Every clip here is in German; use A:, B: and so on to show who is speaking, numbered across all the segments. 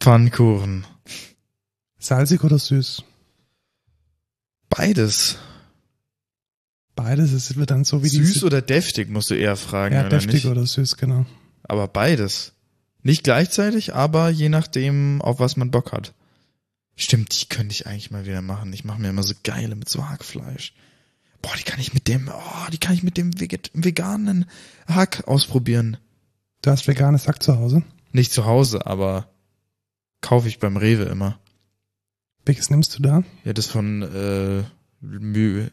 A: Pfannkuchen.
B: Salzig oder süß?
A: Beides.
B: Beides, es wird dann so wie
A: Süß
B: diese,
A: oder deftig, musst du eher fragen,
B: ja,
A: oder
B: deftig
A: nicht?
B: oder süß, genau.
A: Aber beides. Nicht gleichzeitig, aber je nachdem, auf was man Bock hat. Stimmt, die könnte ich eigentlich mal wieder machen. Ich mache mir immer so geile mit so Hackfleisch. Boah, die kann ich mit dem, oh, die kann ich mit dem veget veganen Hack ausprobieren.
B: Du hast veganes Hack zu Hause.
A: Nicht zu Hause, aber kaufe ich beim Rewe immer.
B: Welches nimmst du da?
A: Ja, das von äh, Mühe.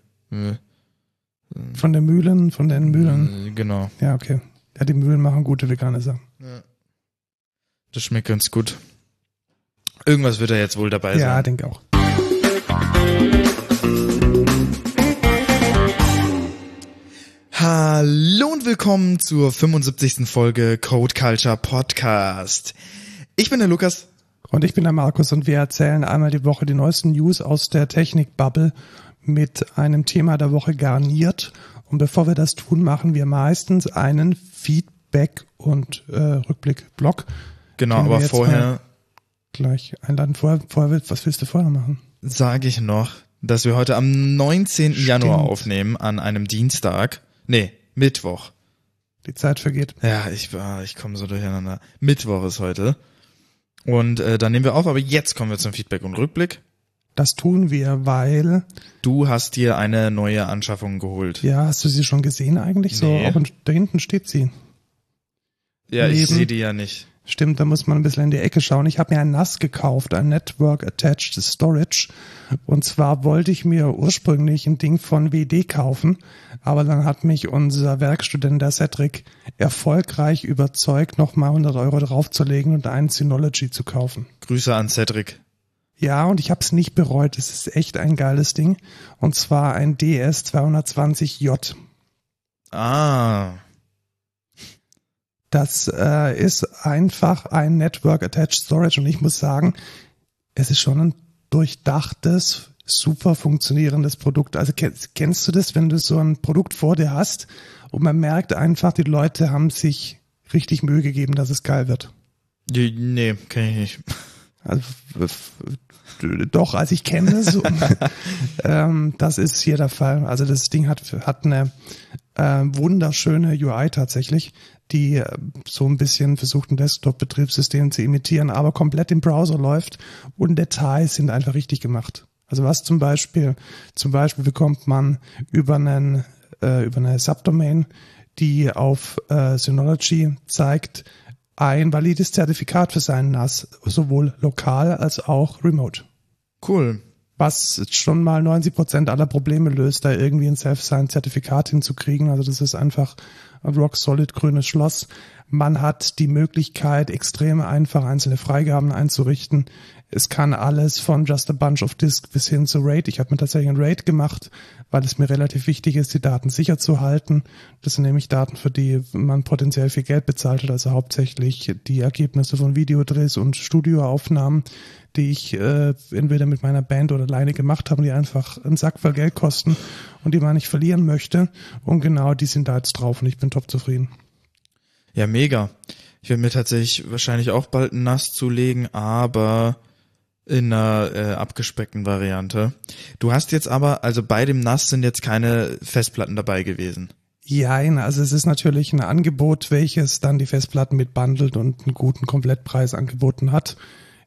B: Von den Mühlen, von den Mühlen.
A: äh, Genau.
B: Ja, okay. Ja, die Mühlen machen gute vegane Sachen.
A: Ja. Das schmeckt ganz gut. Irgendwas wird da jetzt wohl dabei
B: Ja,
A: sein.
B: denke auch.
A: Hallo und willkommen zur 75. Folge Code Culture Podcast. Ich bin der Lukas.
B: Und ich bin der Markus und wir erzählen einmal die Woche die neuesten News aus der Technikbubble mit einem Thema der Woche garniert. Und bevor wir das tun, machen wir meistens einen Feedback- und äh, Rückblick-Blog.
A: Genau, aber vorher
B: Gleich einladen. Vorher, vorher, was willst du vorher machen?
A: sage ich noch, dass wir heute am 19.
B: Stimmt.
A: Januar aufnehmen, an einem Dienstag. Nee, Mittwoch.
B: Die Zeit vergeht.
A: Ja, ich war, ich komme so durcheinander. Mittwoch ist heute. Und äh, dann nehmen wir auf, aber jetzt kommen wir zum Feedback und Rückblick.
B: Das tun wir, weil,
A: Du hast dir eine neue Anschaffung geholt.
B: ja, hast du sie schon gesehen eigentlich? So,
A: Nee.
B: auch in, da hinten steht sie.
A: Ja, ich
B: Neben-
A: sehe die ja nicht.
B: Stimmt, da muss man ein bisschen in die Ecke schauen. Ich habe mir ein NAS gekauft, ein Network Attached Storage. Und zwar wollte ich mir ursprünglich ein Ding von WD kaufen, aber dann hat mich unser Werkstudent, der Cedric, erfolgreich überzeugt, nochmal 100 Euro draufzulegen und einen Synology zu kaufen.
A: Grüße an Cedric.
B: Ja, und ich habe es nicht bereut. Es ist echt ein geiles Ding. Und zwar ein DS220J.
A: Ah,
B: Das äh, ist einfach ein Network Attached Storage und ich muss sagen, es ist schon ein durchdachtes, super funktionierendes Produkt. Also kennst, kennst du das, wenn du so ein Produkt vor dir hast und man merkt einfach, die Leute haben sich richtig Mühe gegeben, dass es geil wird.
A: nee, kenn ich nicht.
B: Also doch, also ich kenne es. ähm, das ist hier der Fall. Also das Ding hat hat eine äh, wunderschöne UI tatsächlich, die äh, so ein bisschen versucht, ein Desktop-Betriebssystem zu imitieren, aber komplett im Browser läuft und Details sind einfach richtig gemacht. Also was zum Beispiel, zum Beispiel bekommt man über einen äh, über eine Subdomain, die auf äh, Synology zeigt, ein valides Zertifikat für seinen NAS, sowohl lokal als auch remote.
A: Cool.
B: Was schon mal 90 Prozent aller Probleme löst, da irgendwie ein Self-Sign-Zertifikat hinzukriegen. Also das ist einfach ein rock-solid grünes Schloss. Man hat die Möglichkeit, extrem einfach einzelne Freigaben einzurichten. Es kann alles von Just a Bunch of Disk bis hin zu RAID. Ich habe mir tatsächlich ein RAID gemacht, weil es mir relativ wichtig ist, die Daten sicher zu halten. Das sind nämlich Daten, für die man potenziell viel Geld bezahlt hat, also hauptsächlich die Ergebnisse von Videodrehs und Studioaufnahmen, die ich äh, entweder mit meiner Band oder alleine gemacht habe, die einfach einen Sack voll Geld kosten und die man nicht verlieren möchte. Und genau die sind da jetzt drauf und ich bin top zufrieden.
A: Ja, mega. Ich werde mir tatsächlich wahrscheinlich auch bald ein NAS zulegen, aber in einer äh, abgespeckten Variante. Du hast jetzt aber, also bei dem NAS sind jetzt keine Festplatten dabei gewesen.
B: Jein, also es ist natürlich ein Angebot, welches dann die Festplatten mit bundelt und einen guten Komplettpreis angeboten hat.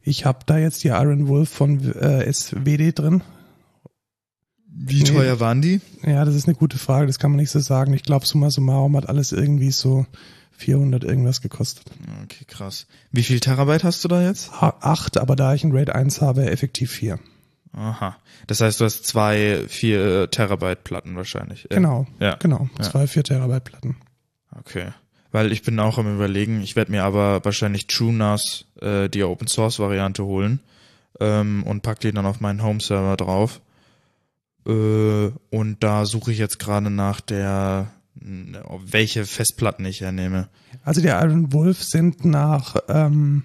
B: Ich habe da jetzt die Iron Wolf von äh, SWD drin.
A: Wie
B: Nee.
A: teuer waren die?
B: Ja, das ist eine gute Frage, das kann man nicht so sagen. Ich glaube, summa summarum hat alles irgendwie so 400 irgendwas gekostet.
A: Okay, krass. Wie viel Terabyte hast du da jetzt?
B: Acht, aber da ich ein RAID 1 habe, effektiv vier.
A: Aha. Das heißt, du hast zwei, vier Terabyte Platten wahrscheinlich.
B: Genau,
A: Ja.
B: genau.
A: Ja.
B: Zwei, vier Terabyte Platten.
A: Okay. Weil ich bin auch am überlegen, ich werde mir aber wahrscheinlich TrueNAS, äh, die Open Source Variante holen ähm, und pack die dann auf meinen Home Server drauf. Äh, und da suche ich jetzt gerade nach der, welche Festplatten ich hernehme.
B: Also die Iron Wolf sind nach, ähm,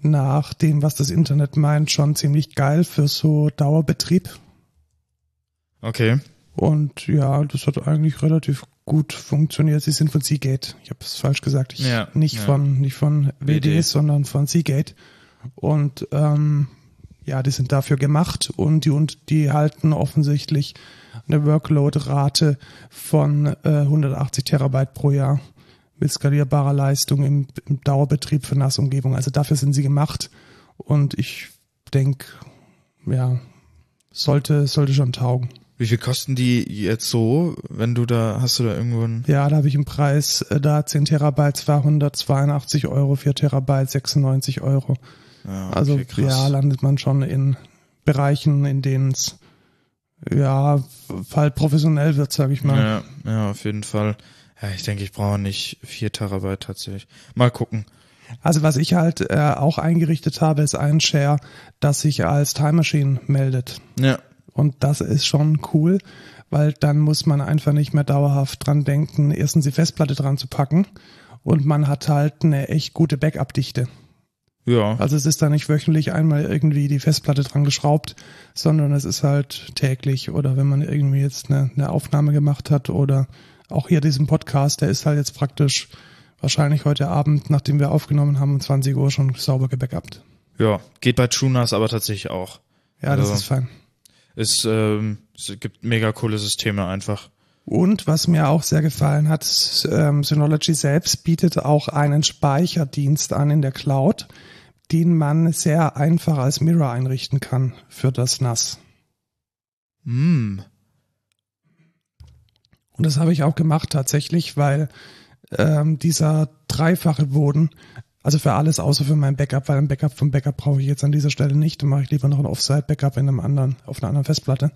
B: nach dem, was das Internet meint, schon ziemlich geil für so Dauerbetrieb.
A: Okay.
B: Und ja, das hat eigentlich relativ gut funktioniert. Sie sind von Seagate. Ich habe es falsch gesagt. Ich,
A: Ja,
B: nicht
A: ja.
B: von nicht von WD,
A: WD.
B: sondern von Seagate. und ähm, ja, die sind dafür gemacht und die und die halten offensichtlich eine Workload-Rate von äh, 180 Terabyte pro Jahr mit skalierbarer Leistung im, im Dauerbetrieb für Nassumgebung. Also dafür sind sie gemacht und ich denke, ja, sollte sollte schon taugen.
A: Wie viel kosten die jetzt so, wenn du da, hast du da irgendwo einen?
B: Ja, da habe ich einen Preis, äh, da 10 Terabyte 282 Euro, 4 Terabyte 96 Euro.
A: Ja, okay,
B: Also
A: krass.
B: ja, landet man schon in Bereichen, in denen es ja halt professionell wird, sage ich mal.
A: Ja, ja, auf jeden Fall. Ja, ich denke, ich brauche nicht vier Terabyte tatsächlich. Mal gucken.
B: Also was ich halt äh, auch eingerichtet habe, ist ein Share, das sich als Time Machine meldet.
A: Ja,
B: Und das ist schon cool, weil dann muss man einfach nicht mehr dauerhaft dran denken, erstens die Festplatte dran zu packen und man hat halt eine echt gute Backup-Dichte.
A: Ja,
B: Also es ist da nicht wöchentlich einmal irgendwie die Festplatte dran geschraubt, sondern es ist halt täglich oder wenn man irgendwie jetzt eine, eine Aufnahme gemacht hat oder auch hier diesen Podcast, der ist halt jetzt praktisch wahrscheinlich heute Abend, nachdem wir aufgenommen haben, um 20 Uhr schon sauber gebackupt.
A: ja. Geht bei TrueNAS aber tatsächlich auch.
B: Ja, das
A: Also-
B: ist fein.
A: Es, ähm, es gibt mega coole Systeme einfach.
B: Und was mir auch sehr gefallen hat, ähm, Synology selbst bietet auch einen Speicherdienst an in der Cloud, den man sehr einfach als Mirror einrichten kann für das NAS.
A: Hm.
B: Und das habe ich auch gemacht tatsächlich, weil ähm, dieser dreifache Boden, also für alles außer für mein Backup, weil ein Backup vom Backup brauche ich jetzt an dieser Stelle nicht, dann mache ich lieber noch ein Offsite-Backup in einem anderen, auf einer anderen Festplatte.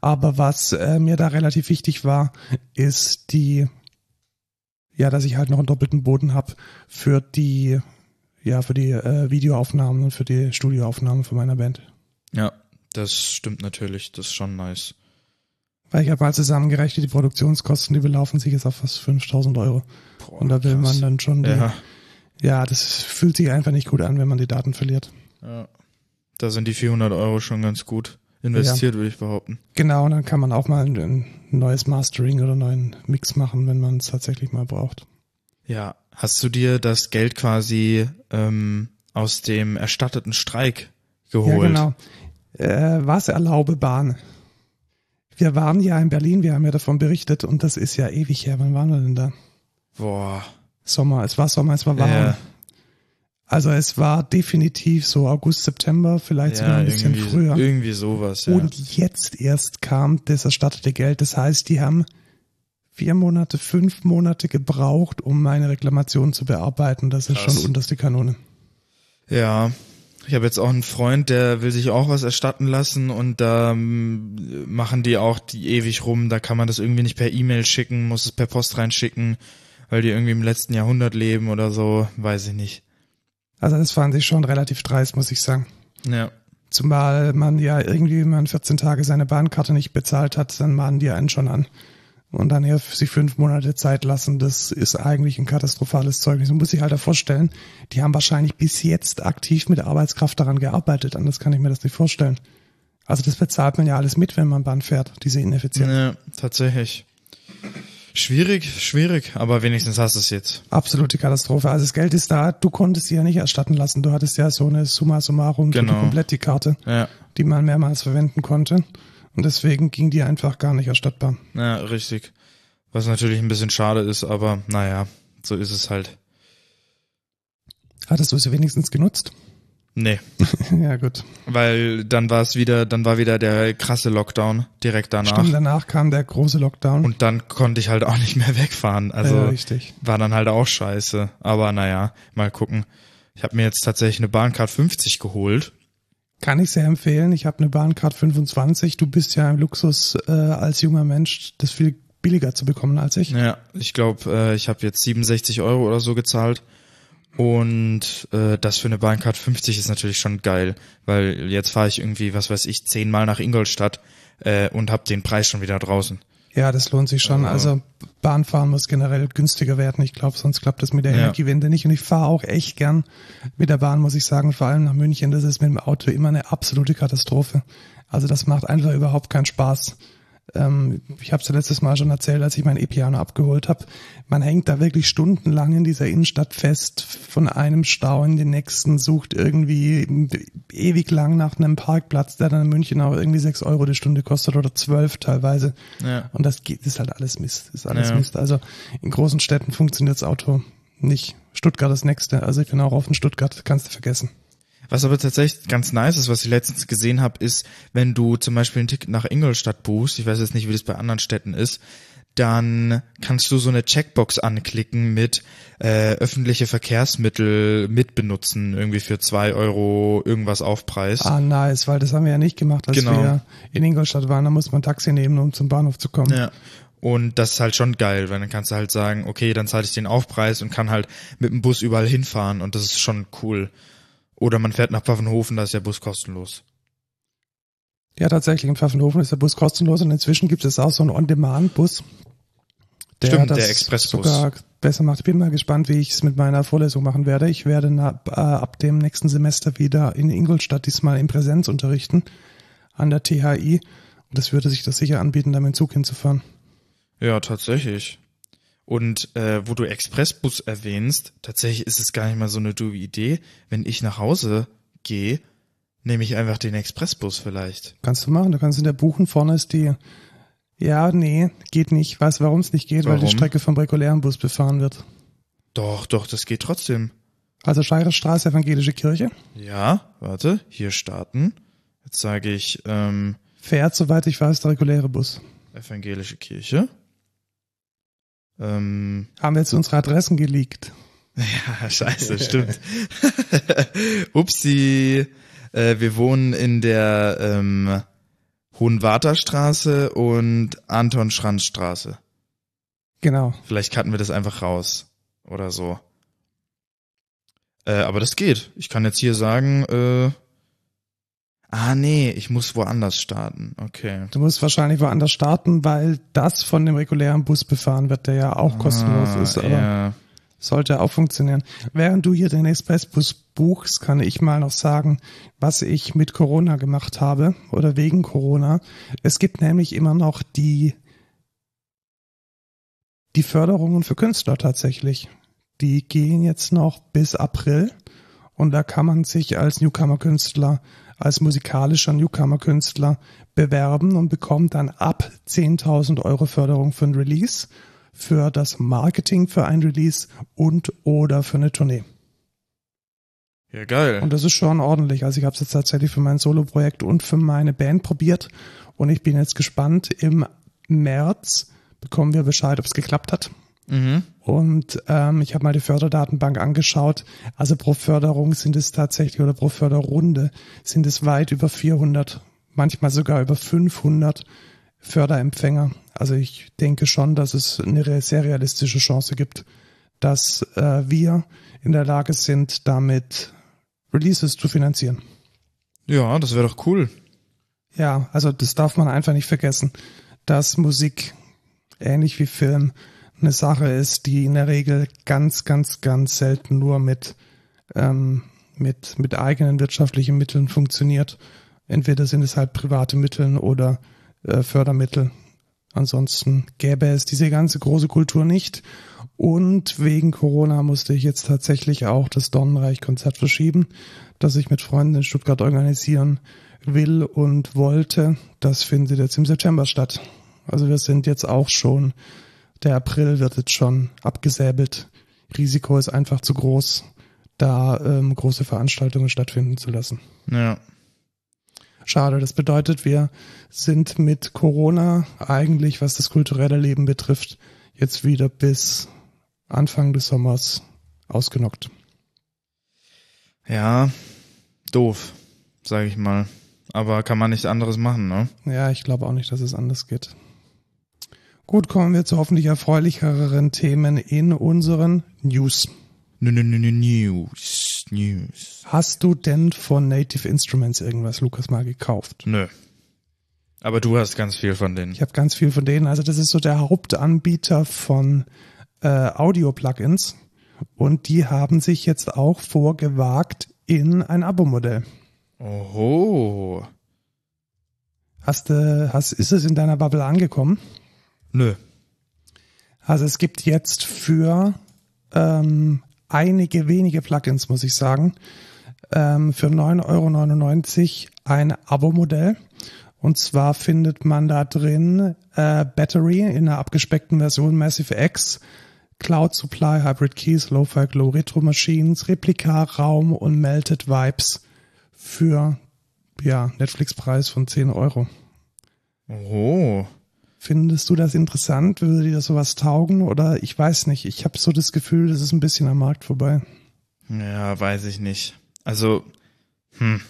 B: Aber was äh, mir da relativ wichtig war, ist die, ja, dass ich halt noch einen doppelten Boden habe für die, ja, für die äh, Videoaufnahmen und für die Studioaufnahmen von meiner Band.
A: Ja, das stimmt natürlich. Das ist schon nice.
B: Weil ich habe mal zusammengerechnet, die Produktionskosten, die belaufen sich jetzt auf fast 5000 Euro.
A: Boah,
B: Und da will
A: krass.
B: man dann schon die,
A: Ja,
B: ja, das fühlt sich einfach nicht gut an, wenn man die Daten verliert.
A: ja. Da sind die 400 Euro schon ganz gut investiert, würde ich behaupten.
B: Genau, und dann kann man auch mal ein, ein neues Mastering oder einen neuen Mix machen, wenn man es tatsächlich mal braucht.
A: Ja, hast du dir das Geld quasi ähm, aus dem erstatteten Streik geholt?
B: Ja, genau. Äh, was erlaube Bahn? Wir waren ja in Berlin, wir haben ja davon berichtet und das ist ja ewig her. Wann waren wir denn da?
A: Boah.
B: Sommer, es war Sommer, es war warm.
A: Ja.
B: Also es war definitiv so August, September, vielleicht sogar
A: Ja,
B: ein bisschen früher.
A: irgendwie sowas, ja.
B: Und jetzt erst kam das erstattete Geld. Das heißt, die haben vier Monate, fünf Monate gebraucht, um meine Reklamation zu bearbeiten. Das ist
A: Krass.
B: schon unterste Kanone.
A: Ja, ich habe jetzt auch einen Freund, der will sich auch was erstatten lassen und da ähm, machen die auch die ewig rum. Da kann man das irgendwie nicht per E-Mail schicken, muss es per Post reinschicken, weil die irgendwie im letzten Jahrhundert leben oder so, weiß ich nicht.
B: Also das fand ich schon relativ dreist, muss ich sagen.
A: Ja,
B: Zumal man ja irgendwie, wenn man 14 Tage seine Bahnkarte nicht bezahlt hat, dann mahnen die einen schon an. Und dann hier sich fünf Monate Zeit lassen, das ist eigentlich ein katastrophales Zeugnis. Man muss sich halt da vorstellen, die haben wahrscheinlich bis jetzt aktiv mit der Arbeitskraft daran gearbeitet. Anders kann ich mir das nicht vorstellen. Also das bezahlt man ja alles mit, wenn man Bahn fährt, diese Ineffizienz.
A: ja tatsächlich. Schwierig, schwierig, aber wenigstens hast du es jetzt.
B: Absolute Katastrophe. Also das Geld ist da, du konntest sie ja nicht erstatten lassen. Du hattest ja so eine Summa summarum für die
A: Genau.
B: Komplettkarte,
A: Ja,
B: die man mehrmals verwenden konnte. Und deswegen ging die einfach gar nicht erstattbar.
A: ja, richtig. Was natürlich ein bisschen schade ist, aber naja, so ist es halt.
B: Hattest du sie wenigstens genutzt?
A: Nee,
B: ja, gut.
A: weil dann war es wieder, dann war wieder der krasse Lockdown direkt danach.
B: Stimmt, danach kam der große Lockdown.
A: Und dann konnte ich halt auch nicht mehr wegfahren. Also
B: ja, richtig.
A: war dann halt auch scheiße. Aber naja, mal gucken. Ich habe mir jetzt tatsächlich eine Bahncard 50 geholt.
B: Kann ich sehr empfehlen. Ich habe eine Bahncard 25. Du bist ja im Luxus äh, als junger Mensch, das viel billiger zu bekommen als ich.
A: Ja, ich glaube, äh, ich habe jetzt 67 Euro oder so gezahlt. Und äh, das für eine Bahncard 50 ist natürlich schon geil, weil jetzt fahre ich irgendwie, was weiß ich, zehnmal nach Ingolstadt äh, und habe den Preis schon wieder draußen.
B: Ja, das lohnt sich schon. Also Bahnfahren muss generell günstiger werden. Ich glaube, sonst klappt das mit der
A: Ja.
B: Energiewende nicht. Und ich fahre auch echt gern mit der Bahn, muss ich sagen. Vor allem nach München. Das ist mit dem Auto immer eine absolute Katastrophe. Also das macht einfach überhaupt keinen Spaß. Ähm, ich habe es ja letztes Mal schon erzählt, als ich mein E-Piano abgeholt habe, man hängt da wirklich stundenlang in dieser Innenstadt fest, von einem Stau in den nächsten, sucht irgendwie ewig lang nach einem Parkplatz, der dann in München auch irgendwie sechs Euro die Stunde kostet oder zwölf teilweise.
A: Ja.
B: Und das geht, ist halt alles Mist, ist alles
A: Ja.
B: Mist. Also in großen Städten funktioniert das Auto nicht. Stuttgart das nächste. Also ich bin auch offen, Stuttgart kannst du vergessen.
A: Was aber tatsächlich ganz nice ist, was ich letztens gesehen habe, ist, wenn du zum Beispiel ein Ticket nach Ingolstadt buchst, ich weiß jetzt nicht, wie das bei anderen Städten ist, dann kannst du so eine Checkbox anklicken mit äh, öffentliche Verkehrsmittel mitbenutzen, irgendwie für zwei Euro irgendwas Aufpreis.
B: Ah, nice, weil das haben wir ja nicht gemacht, als
A: Genau.
B: wir in Ingolstadt waren. Da muss man Taxi nehmen, um zum Bahnhof zu kommen.
A: Ja. Und das ist halt schon geil, weil dann kannst du halt sagen, okay, dann zahle ich den Aufpreis und kann halt mit dem Bus überall hinfahren und das ist schon cool. Oder man fährt nach Pfaffenhofen, da ist der Bus kostenlos.
B: Ja, tatsächlich. In Pfaffenhofen ist der Bus kostenlos und inzwischen gibt es auch so einen On-Demand-Bus. Der
A: Stimmt,
B: das
A: der Expressbus.
B: sogar besser macht. Ich bin mal gespannt, wie ich es mit meiner Vorlesung machen werde. Ich werde na, äh, ab dem nächsten Semester wieder in Ingolstadt diesmal in Präsenz unterrichten an der THI. Und es würde sich das sicher anbieten, da mit dem Zug hinzufahren.
A: Ja, tatsächlich. Und äh, wo du Expressbus erwähnst, tatsächlich ist es gar nicht mal so eine doofe Idee. Wenn ich nach Hause gehe, nehme ich einfach den Expressbus vielleicht.
B: Kannst du machen, du kannst in der buchen. Vorne ist die. Ja, nee, geht nicht. Weißt du, warum es nicht geht? Weil die
A: Warum?
B: Strecke vom regulären Bus befahren wird.
A: Doch, doch, das geht trotzdem.
B: Also Scheiresstraße, Evangelische Kirche.
A: Ja, warte, hier starten. Jetzt sage ich ähm,
B: Fährt, soweit ich weiß, der reguläre Bus.
A: evangelische Kirche. Ähm,
B: Haben wir jetzt unsere Adressen geleakt.
A: ja, scheiße, stimmt. Upsi. Äh, wir wohnen in der ähm, Hohenwarterstraße und Anton-Schranz-Straße.
B: Genau.
A: Vielleicht cutten wir das einfach raus oder so. Äh, aber das geht. Ich kann jetzt hier sagen, äh, ah nee, ich muss woanders starten. Okay.
B: Du musst wahrscheinlich woanders starten, weil das von dem regulären Bus befahren wird, der ja auch kostenlos
A: Ah,
B: ist. Aber
A: ja.
B: sollte auch funktionieren. Während du hier den Expressbus buchst, kann ich mal noch sagen, was ich mit Corona gemacht habe oder wegen Corona. Es gibt nämlich immer noch die, die Förderungen für Künstler tatsächlich. Die gehen jetzt noch bis April und da kann man sich als Newcomer-Künstler, als musikalischer Newcomer-Künstler bewerben und bekommt dann ab 10.000 Euro Förderung für ein Release, für das Marketing für ein Release und oder für eine Tournee.
A: Ja, geil.
B: Und das ist schon ordentlich. Also ich habe es jetzt tatsächlich für mein Solo-Projekt und für meine Band probiert und ich bin jetzt gespannt. Im März bekommen wir Bescheid, ob es geklappt hat.
A: Mhm.
B: Und ähm, ich habe mal die Förderdatenbank angeschaut. Also pro Förderung sind es tatsächlich oder pro Förderrunde sind es weit über 400, manchmal sogar über 500 Förderempfänger. Also ich denke schon, dass es eine sehr realistische Chance gibt, dass äh, wir in der Lage sind, damit Releases zu finanzieren.
A: Ja, das wäre doch cool.
B: Ja, also das darf man einfach nicht vergessen, dass Musik ähnlich wie Film eine Sache ist, die in der Regel ganz, ganz, ganz selten nur mit, ähm, mit, mit eigenen wirtschaftlichen Mitteln funktioniert. Entweder sind es halt private Mittel oder äh, Fördermittel. Ansonsten gäbe es diese ganze große Kultur nicht. Und wegen Corona musste ich jetzt tatsächlich auch das Dornenreich-Konzert verschieben, das ich mit Freunden in Stuttgart organisieren will und wollte. Das findet jetzt im September statt. Also wir sind jetzt auch schon, der April wird jetzt schon abgesäbelt. Risiko ist einfach zu groß, da ähm, große Veranstaltungen stattfinden zu lassen.
A: Ja.
B: Schade, das bedeutet, wir sind mit Corona eigentlich, was das kulturelle Leben betrifft, jetzt wieder bis Anfang des Sommers ausgenockt.
A: Ja, doof, sage ich mal. Aber kann man nichts anderes machen, ne?
B: Ja, ich glaube auch nicht, dass es anders geht. Gut, kommen wir zu hoffentlich erfreulicheren Themen in unseren News.
A: News, News.
B: Hast du denn von Native Instruments irgendwas, Lukas, mal gekauft?
A: Nö. Aber du hast ganz viel von denen.
B: Ich habe ganz viel von denen. Also das ist so der Hauptanbieter von äh, Audio-Plugins. Und die haben sich jetzt auch vorgewagt in ein Abo-Modell.
A: Oho.
B: Hast du, hast, ist es in deiner Bubble angekommen?
A: Nö.
B: Also es gibt jetzt für ähm, einige wenige Plugins, muss ich sagen, ähm, für 9,99 Euro ein Abo-Modell. Und zwar findet man da drin äh, Battery in einer abgespeckten Version Massive X, Cloud Supply, Hybrid Keys, Lo-Fi Glow Retro Machines, Replika, Raum und Melted Vibes für ja, Netflix-Preis von 10 Euro.
A: Oh.
B: Findest du das interessant? Würde dir das sowas taugen? Oder ich weiß nicht. Ich habe so das Gefühl, das ist ein bisschen am Markt vorbei.
A: Ja, weiß ich nicht. Also, hm.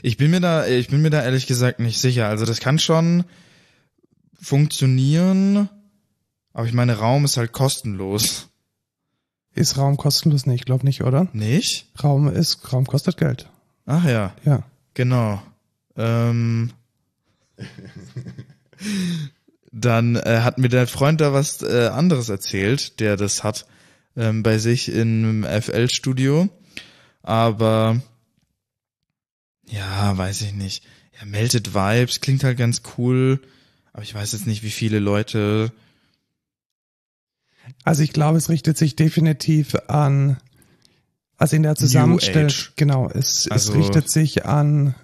A: Ich bin mir da, ich bin mir da ehrlich gesagt nicht sicher. Also das kann schon funktionieren, aber ich meine, Raum ist halt kostenlos.
B: Ist Raum kostenlos? Nee, ich glaube nicht, oder?
A: Nicht?
B: Raum ist, Raum kostet Geld.
A: Ach ja.
B: Ja.
A: Genau. Ähm, dann äh, hat mir der Freund da was äh, anderes erzählt, der das hat ähm, bei sich im FL-Studio. Aber ja, weiß ich nicht. Ja, Melted Vibes klingt halt ganz cool, aber ich weiß jetzt nicht, wie viele Leute.
B: Also ich glaube, es richtet sich definitiv an, also in der Zusammenstellung, genau, es, also, es richtet sich an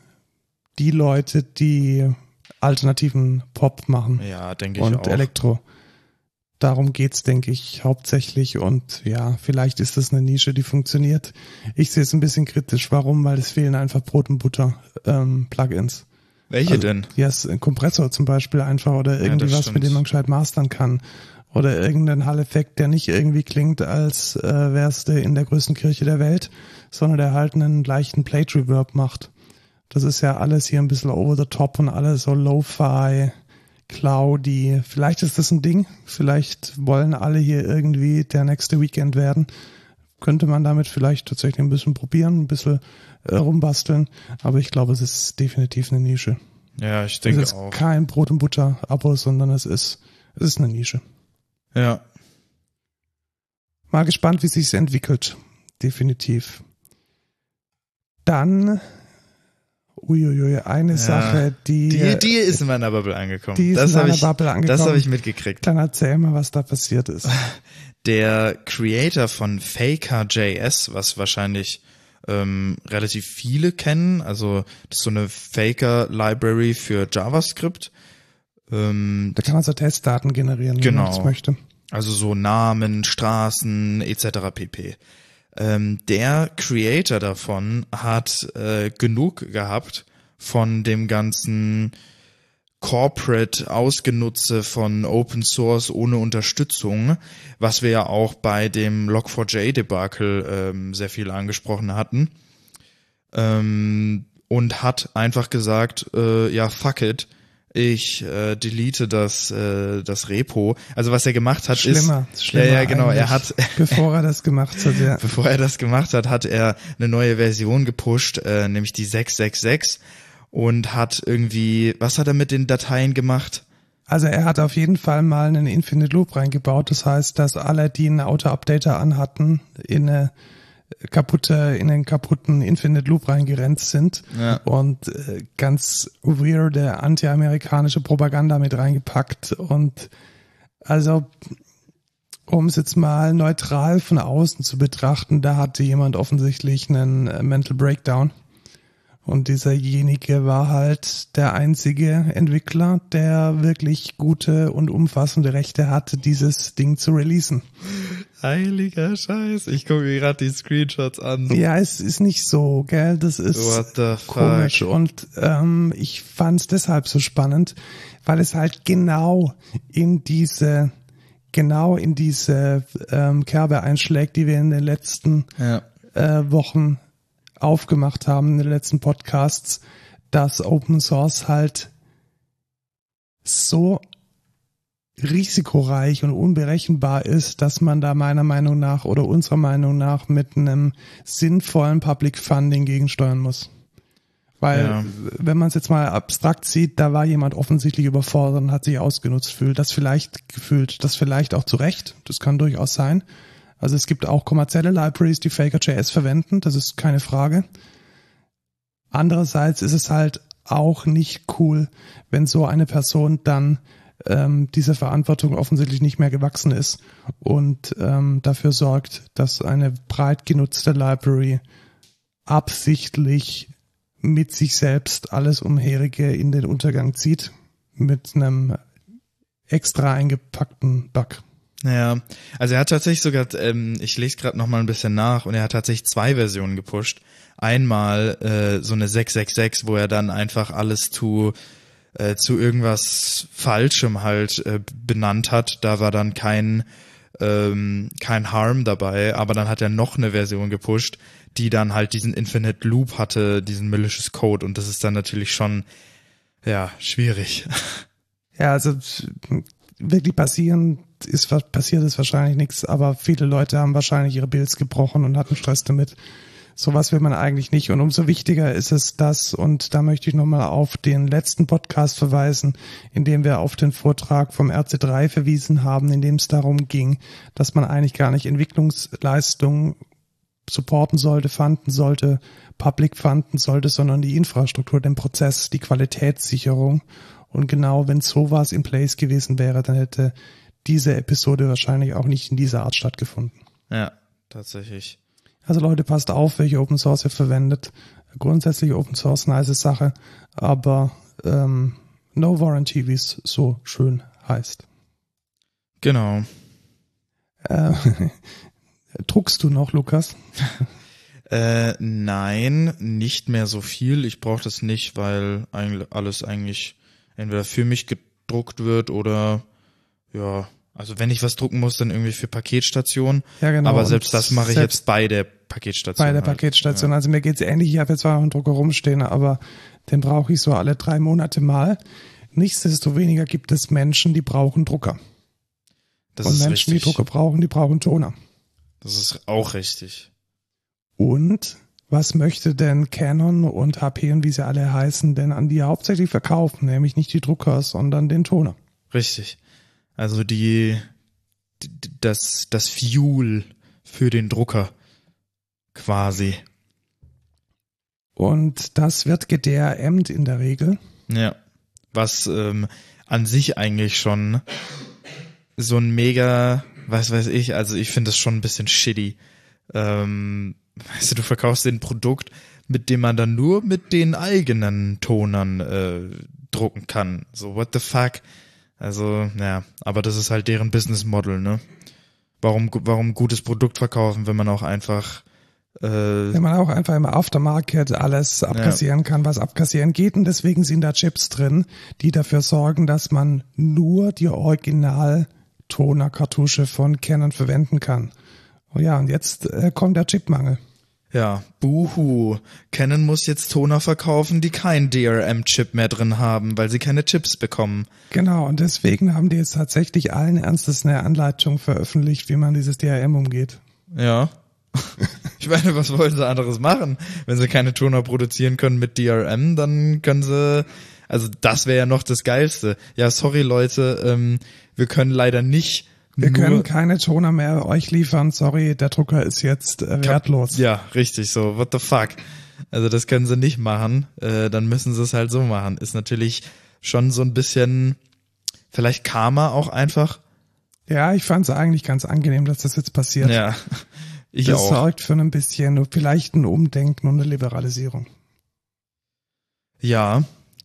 B: die Leute, die alternativen Pop machen.
A: Ja, denke ich
B: und
A: auch.
B: Und Elektro. Darum geht's, denke ich, hauptsächlich. Und ja, vielleicht ist das eine Nische, die funktioniert. Ich sehe es ein bisschen kritisch. Warum? Weil es fehlen einfach Brot und Butter ähm, Plugins.
A: Welche also, denn?
B: Ja, yes, ein Kompressor zum Beispiel einfach oder irgendwie ja, was, mit dem man gescheit mastern kann. Oder irgendein Hall-Effekt, der nicht irgendwie klingt, als äh, wär's der in der größten Kirche der Welt, sondern der halt einen leichten Plate Reverb macht. Das ist ja alles hier ein bisschen over the top und alles so Lo-Fi, cloudy. Vielleicht ist das ein Ding. Vielleicht wollen alle hier irgendwie der nächste Weekend werden. Könnte man damit vielleicht tatsächlich ein bisschen probieren, ein bisschen äh, rumbasteln. Aber ich glaube, es ist definitiv eine Nische.
A: Ja, ich denke
B: es ist
A: auch.
B: kein Brot und Butter Abo, sondern es ist, es ist eine Nische.
A: Ja.
B: Mal gespannt, wie sich's entwickelt. Definitiv. Dann Uiuiui, eine ja, Sache, die,
A: die. Die ist in meiner Bubble angekommen.
B: Die ist
A: das
B: in meiner
A: ich,
B: Bubble angekommen.
A: Das habe ich mitgekriegt.
B: Dann erzähl mal, was da passiert ist.
A: Der Creator von Faker.js, was wahrscheinlich ähm, relativ viele kennen, also das ist so eine Faker-Library für JavaScript.
B: Ähm, da kann man so Testdaten generieren,
A: genau.
B: wenn man das möchte.
A: Also so Namen, Straßen etc. pp. Ähm, der Creator davon hat äh, genug gehabt von dem ganzen Corporate Ausgenutze von Open Source ohne Unterstützung, was wir ja auch bei dem Log4j Debakel ähm, sehr viel angesprochen hatten. Ähm, und hat einfach gesagt, äh, ja, fuck it, ich äh, delete das äh, das Repo. Also was er gemacht hat
B: schlimmer,
A: ist
B: schlimmer
A: ja, ja genau, er hat
B: bevor er das gemacht hat, ja.
A: bevor er das gemacht hat, hat er eine neue Version gepusht, äh, nämlich die 666 und hat irgendwie was hat er mit den Dateien gemacht?
B: Also er hat auf jeden Fall mal einen Infinite Loop reingebaut. Das heißt, dass alle, die einen Auto-Updater anhatten, in eine kaputte, in den kaputten Infinite Loop reingerennt sind
A: ja.
B: und äh, ganz weirde anti-amerikanische Propaganda mit reingepackt und also um es jetzt mal neutral von außen zu betrachten, da hatte jemand offensichtlich einen äh, Mental Breakdown. Und dieserjenige war halt der einzige Entwickler, der wirklich gute und umfassende Rechte hatte, dieses Ding zu releasen.
A: Heiliger Scheiß. Ich gucke mir gerade die Screenshots an.
B: Ja, es ist nicht so, gell? Das ist komisch. Und ähm, ich fand es deshalb so spannend, weil es halt genau in diese genau in diese ähm, Kerbe einschlägt, die wir in den letzten
A: ja.
B: äh, Wochen aufgemacht haben in den letzten Podcasts, dass Open Source halt so risikoreich und unberechenbar ist, dass man da meiner Meinung nach oder unserer Meinung nach mit einem sinnvollen Public Funding gegensteuern muss. Weil, ja. wenn man es jetzt mal abstrakt sieht, da war jemand offensichtlich überfordert und hat sich ausgenutzt fühlt, das vielleicht gefühlt, das vielleicht auch zu Recht, das kann durchaus sein. Also es gibt auch kommerzielle Libraries, die Faker.js verwenden, das ist keine Frage. Andererseits ist es halt auch nicht cool, wenn so eine Person dann ähm, dieser Verantwortung offensichtlich nicht mehr gewachsen ist und ähm, dafür sorgt, dass eine breit genutzte Library absichtlich mit sich selbst alles Umherige in den Untergang zieht mit einem extra eingepackten Bug.
A: Naja, also er hat tatsächlich sogar, ähm, ich lese gerade noch mal ein bisschen nach und er hat tatsächlich zwei Versionen gepusht. Einmal äh, so eine 666, wo er dann einfach alles zu äh, zu irgendwas Falschem halt äh, benannt hat. Da war dann kein ähm, kein Harm dabei, aber dann hat er noch eine Version gepusht, die dann halt diesen Infinite Loop hatte, diesen malicious Code und das ist dann natürlich schon ja schwierig.
B: Ja, also wirklich passieren ist passiert ist wahrscheinlich nichts, aber viele Leute haben wahrscheinlich ihre Builds gebrochen und hatten Stress damit. Sowas will man eigentlich nicht. Und umso wichtiger ist es das, und da möchte ich nochmal auf den letzten Podcast verweisen, in dem wir auf den Vortrag vom RC3 verwiesen haben, in dem es darum ging, dass man eigentlich gar nicht Entwicklungsleistungen supporten sollte, fanden sollte, public fanden sollte, sondern die Infrastruktur, den Prozess, die Qualitätssicherung. Und genau wenn sowas in place gewesen wäre, dann hätte diese Episode wahrscheinlich auch nicht in dieser Art stattgefunden.
A: Ja, tatsächlich.
B: Also Leute, passt auf, welche Open Source ihr verwendet. Grundsätzlich Open Source, nice Sache, aber ähm, No Warranty, wie es so schön heißt.
A: Genau.
B: Äh, druckst du noch, Lukas?
A: äh, nein, nicht mehr so viel. Ich brauche das nicht, weil alles eigentlich entweder für mich gedruckt wird oder ja, also wenn ich was drucken muss, dann irgendwie für Paketstationen.
B: Ja, genau.
A: Aber selbst das mache ich jetzt bei der Paketstation.
B: Bei der halt. Paketstation. Ja. Also mir geht's ähnlich. Ich habe jetzt zwar noch einen Drucker rumstehen, aber den brauche ich so alle drei Monate mal. Nichtsdestoweniger gibt es Menschen, die brauchen Drucker. Das Und ist Menschen, richtig. die Drucker brauchen, die brauchen Toner.
A: Das ist auch richtig.
B: Und was möchte denn Canon und HP und wie sie alle heißen denn an die hauptsächlich verkaufen? Nämlich nicht die Drucker, sondern den Toner.
A: Richtig. Also die, das, das Fuel für den Drucker quasi.
B: Und das wird gedRMt in der Regel.
A: Ja. Was ähm, an sich eigentlich schon so ein mega, was weiß ich, also ich finde das schon ein bisschen shitty. Ähm, weißt du, du verkaufst den Produkt, mit dem man dann nur mit den eigenen Tonern äh, drucken kann. So, what the fuck? Also, ja, aber das ist halt deren Business Model, ne? Warum, warum gutes Produkt verkaufen, wenn man auch einfach
B: äh, wenn man auch einfach im Aftermarket alles abkassieren ja. kann, was abkassieren geht. Und deswegen sind da Chips drin, die dafür sorgen, dass man nur die Original-Toner-Kartusche von Canon verwenden kann. Oh ja, und jetzt äh, kommt der Chipmangel.
A: Ja, buhu. Canon muss jetzt Toner verkaufen, die kein DRM-Chip mehr drin haben, weil sie keine Chips bekommen.
B: Genau, und deswegen haben die jetzt tatsächlich allen Ernstes eine Anleitung veröffentlicht, wie man dieses DRM umgeht.
A: Ja. Ich meine, was wollen sie anderes machen? Wenn sie keine Toner produzieren können mit DRM, dann können sie, also das wäre ja noch das Geilste. Ja, sorry Leute, ähm, wir können leider nicht
B: wir können keine Toner mehr euch liefern. Sorry, der Drucker ist jetzt äh, wertlos.
A: Ja, richtig so. What the fuck? Also das können sie nicht machen. Äh, dann müssen sie es halt so machen. Ist natürlich schon so ein bisschen vielleicht Karma auch einfach.
B: Ja, ich fand es eigentlich ganz angenehm, dass das jetzt passiert.
A: Ja, ich
B: das
A: auch.
B: Das sorgt für ein bisschen, vielleicht ein Umdenken und eine Liberalisierung.
A: Ja,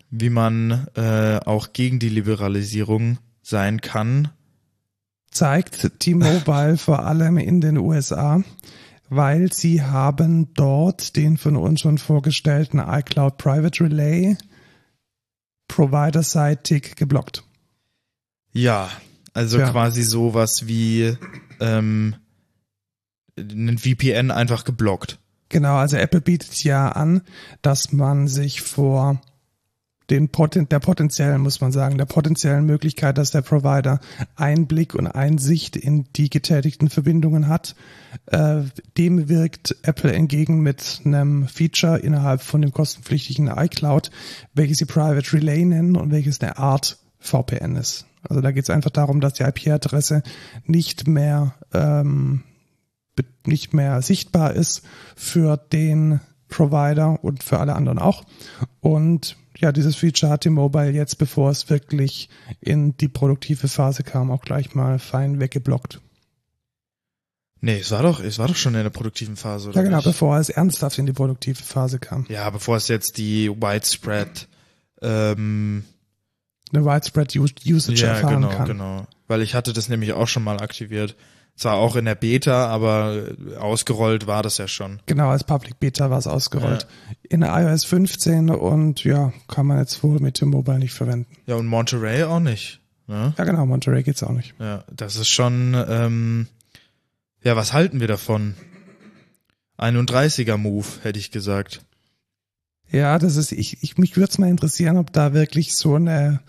A: wie man äh, auch gegen die Liberalisierung sein kann
B: zeigt T-Mobile vor allem in den USA, weil sie haben dort den von uns schon vorgestellten iCloud Private Relay provider-seitig geblockt.
A: Ja, also ja. quasi sowas wie ähm, ein VPN einfach geblockt.
B: Genau, also Apple bietet ja an, dass man sich vor den Poten der potenziellen, muss man sagen, der potenziellen Möglichkeit, dass der Provider Einblick und Einsicht in die getätigten Verbindungen hat. Äh, dem wirkt Apple entgegen mit einem Feature innerhalb von dem kostenpflichtigen iCloud, welches sie Private Relay nennen und welches eine Art VPN ist. Also da geht es einfach darum, dass die IP-Adresse nicht mehr ähm, nicht mehr sichtbar ist für den Provider und für alle anderen auch. Und ja, dieses Feature hat T-Mobile jetzt, bevor es wirklich in die produktive Phase kam, auch gleich mal fein weggeblockt.
A: Nee, es war doch, es war doch schon in der produktiven Phase, oder?
B: Ja, genau,
A: nicht?
B: bevor es ernsthaft in die produktive Phase kam.
A: Ja, bevor es jetzt die Widespread, ähm,
B: Eine Widespread Us- Usage
A: ja,
B: erfahren
A: genau,
B: kann.
A: genau. Weil ich hatte das nämlich auch schon mal aktiviert. Zwar auch in der Beta, aber ausgerollt war das ja schon.
B: Genau, als Public Beta war es ausgerollt. In iOS 15 und ja, kann man jetzt wohl mit dem Mobile nicht verwenden.
A: Ja, und Monterey auch nicht. Ne?
B: Ja, genau, Monterey geht's auch nicht.
A: Ja, das ist schon, ähm, ja, was halten wir davon? 31er Move, hätte ich gesagt.
B: Ja, das ist, ich, ich mich würde es mal interessieren, ob da wirklich so eine,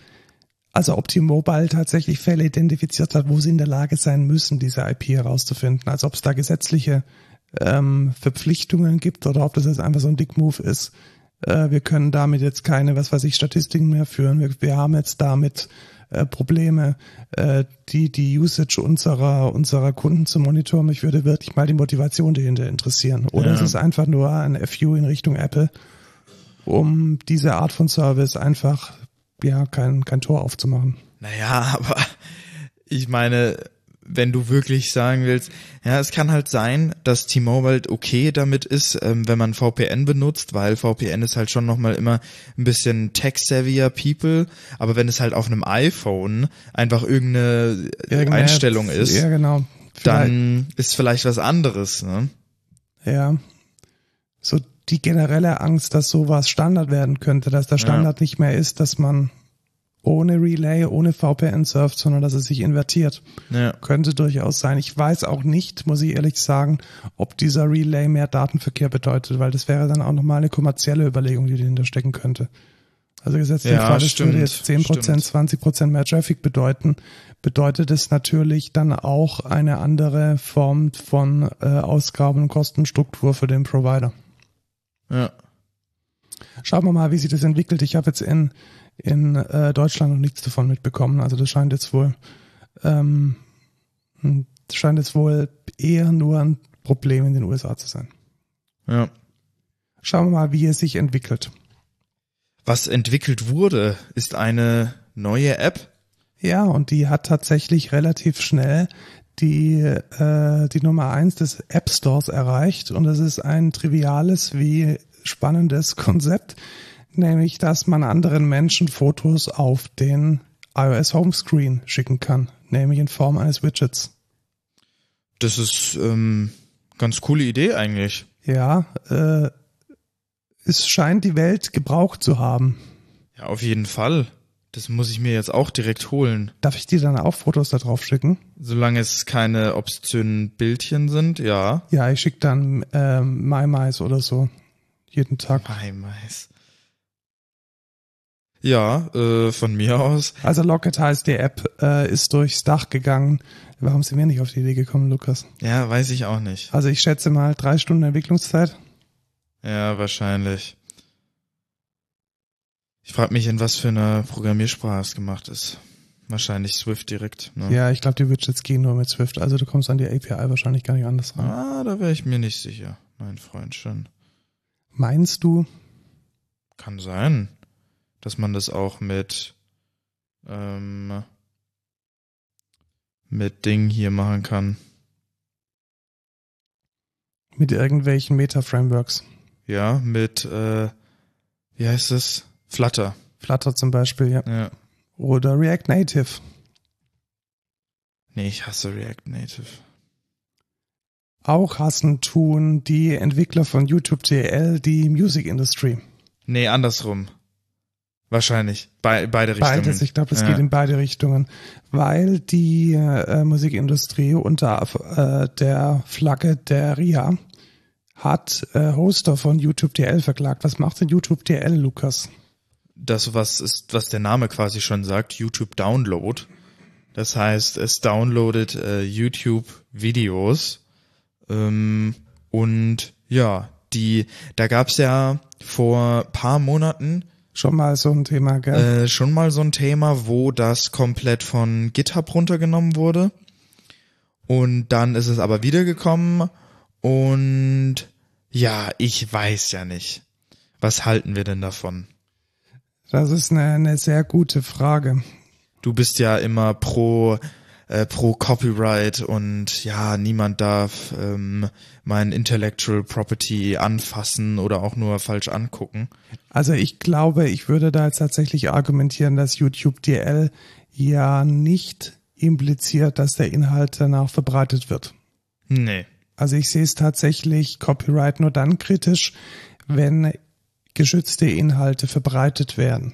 B: also ob T-Mobile tatsächlich Fälle identifiziert hat, wo sie in der Lage sein müssen, diese IP herauszufinden. Also ob es da gesetzliche ähm, Verpflichtungen gibt oder ob das jetzt einfach so ein Dick-Move ist. Äh, wir können damit jetzt keine, was weiß ich, Statistiken mehr führen. Wir, wir haben jetzt damit äh, Probleme, äh, die die Usage unserer unserer Kunden zu monitoren. Mich würde wirklich mal die Motivation dahinter interessieren. Oder
A: Ja.
B: es ist einfach nur ein FU in Richtung Apple, um diese Art von Service einfach ja kein kein Tor aufzumachen.
A: Naja, aber ich meine, wenn du wirklich sagen willst, ja, es kann halt sein, dass T-Mobile okay damit ist, ähm, wenn man VPN benutzt, weil VPN ist halt schon nochmal immer ein bisschen tech-savvier People, aber wenn es halt auf einem iPhone einfach irgendeine
B: Irgendeine-
A: Einstellung ist,
B: Ja, genau.
A: Dann ist vielleicht was anderes, ne?
B: Ja. So die generelle Angst, dass sowas Standard werden könnte, dass der Standard nicht mehr ist, dass man ohne Relay, ohne VPN surft, sondern dass es sich invertiert.
A: Ja.
B: Könnte durchaus sein. Ich weiß auch nicht, muss ich ehrlich sagen, ob dieser Relay mehr Datenverkehr bedeutet, weil das wäre dann auch nochmal eine kommerzielle Überlegung, die dahinter stecken könnte. Also gesetzt den
A: Ja,
B: Fall, das
A: stimmt,
B: würde jetzt 10%,
A: stimmt.
B: 20% mehr Traffic bedeuten, bedeutet es natürlich dann auch eine andere Form von äh, Ausgaben- und Kostenstruktur für den Provider.
A: Ja.
B: Schauen wir mal, wie sich das entwickelt. Ich habe jetzt in, in äh, Deutschland noch nichts davon mitbekommen. Also das scheint jetzt wohl ähm, hm, das scheint jetzt wohl eher nur ein Problem in den USA zu sein.
A: Ja.
B: Schauen wir mal, wie es sich entwickelt.
A: Was entwickelt wurde, ist eine neue App.
B: Ja, und die hat tatsächlich relativ schnell die, äh, die Nummer eins des App Stores erreicht. Und das ist ein triviales wie spannendes Konzept, nämlich, dass man anderen Menschen Fotos auf den iOS Homescreen schicken kann, nämlich in Form eines Widgets.
A: Das ist ähm, ganz coole Idee eigentlich.
B: Ja, äh, es scheint die Welt gebraucht zu haben.
A: Ja, auf jeden Fall. Das muss ich mir jetzt auch direkt holen.
B: Darf ich dir dann auch Fotos da drauf schicken?
A: Solange es keine obszönen Bildchen sind, ja.
B: Ja, ich schicke dann ähm, MyMais oder so jeden Tag.
A: Hi, Mais. Ja, äh, von mir aus.
B: Also Locket heißt, die App äh, ist durchs Dach gegangen. Warum sind wir nicht auf die Idee gekommen, Lukas?
A: Ja, weiß ich auch nicht.
B: Also ich schätze mal drei Stunden Entwicklungszeit.
A: Ja, wahrscheinlich. Ich frage mich, in was für einer Programmiersprache es gemacht ist. Wahrscheinlich Swift direkt. Ne?
B: Ja, ich glaube, die Widgets gehen nur mit Swift. Also du kommst an die API wahrscheinlich gar nicht anders ran.
A: Ah, da wäre ich mir nicht sicher, mein Freund schon.
B: Meinst du?
A: Kann sein, dass man das auch mit ähm, mit Ding hier machen kann.
B: Mit irgendwelchen Meta-Frameworks.
A: Ja, mit äh, wie heißt es? Flutter.
B: Flutter zum Beispiel, ja.
A: Ja.
B: Oder React Native.
A: Nee, ich hasse React Native.
B: Auch hassen tun die Entwickler von YouTube TL die Music Industry.
A: Nee, andersrum. Wahrscheinlich. Be beide Richtungen.
B: Beides, ich glaube, das
A: Ja.
B: geht in beide Richtungen, weil die äh, Musikindustrie unter äh, der Flagge der RIA hat äh, Hoster von YouTube DL verklagt. Was macht denn YouTube DL, Lukas?
A: Das, was ist, was der Name quasi schon sagt, YouTube Download. Das heißt, es downloadet äh, YouTube Videos ähm, und ja, die, da gab's ja vor paar Monaten
B: Schon mal so ein Thema, gell?
A: äh, schon mal so ein Thema, wo das komplett von GitHub runtergenommen wurde. Und dann ist es aber wiedergekommen und Ja, ich weiß ja nicht. Was halten wir denn davon?
B: Das ist eine, eine sehr gute Frage.
A: Du bist ja immer pro äh, pro Copyright und ja, niemand darf ähm, mein Intellectual Property anfassen oder auch nur falsch angucken.
B: Also ich glaube, ich würde da jetzt tatsächlich argumentieren, dass YouTube DL ja nicht impliziert, dass der Inhalt danach verbreitet wird.
A: Nee.
B: Also ich sehe es tatsächlich Copyright nur dann kritisch, wenn geschützte Inhalte verbreitet werden.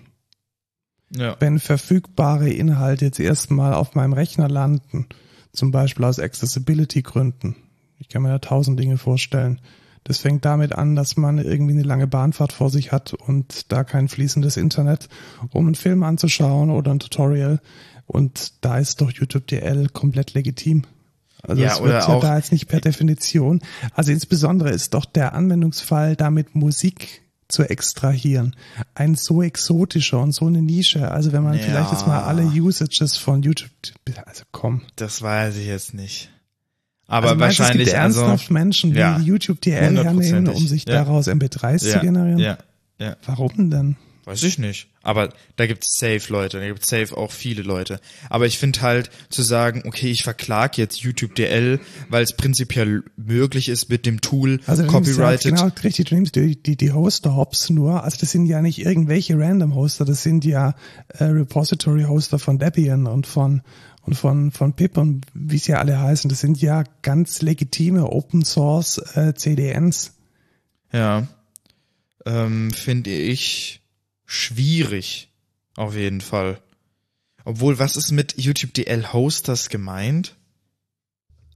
A: Ja.
B: Wenn verfügbare Inhalte jetzt erstmal auf meinem Rechner landen, zum Beispiel aus Accessibility-Gründen, ich kann mir da tausend Dinge vorstellen. Das fängt damit an, dass man irgendwie eine lange Bahnfahrt vor sich hat und da kein fließendes Internet, um einen Film anzuschauen oder ein Tutorial. Und da ist doch YouTube DL komplett legitim. Also
A: Ja,
B: es wird ja da jetzt nicht per Definition. Also insbesondere ist doch der Anwendungsfall, damit Musik zu extrahieren, ein so exotischer und so eine Nische. Also wenn man
A: Ja.
B: vielleicht jetzt mal alle Usages von YouTube, also komm.
A: Das weiß ich jetzt nicht. Aber
B: also meinst
A: wahrscheinlich
B: es gibt ernsthaft
A: also,
B: Menschen, die
A: ja,
B: die YouTube DL hernehmen, um sich
A: ja.
B: daraus MP3s zu generieren?
A: ja, ja.
B: Warum denn?
A: Weiß ich nicht. Aber da gibt's safe Leute, da gibt's safe auch viele Leute. Aber ich finde halt zu sagen, okay, ich verklag jetzt YouTube DL, weil es prinzipiell möglich ist mit dem Tool
B: Also nimmst ja,
A: copyrighted.
B: genau, richtig, du nimmst die, die, die Hoster-Hops nur, also das sind ja nicht irgendwelche Random-Hoster, das sind ja äh, Repository-Hoster von Debian und von und von von Pip und wie sie ja alle heißen, das sind ja ganz legitime Open-Source äh, CDNs.
A: Ja. Ähm, finde ich schwierig. Auf jeden Fall. Obwohl, was ist mit YouTube DL Hosters gemeint?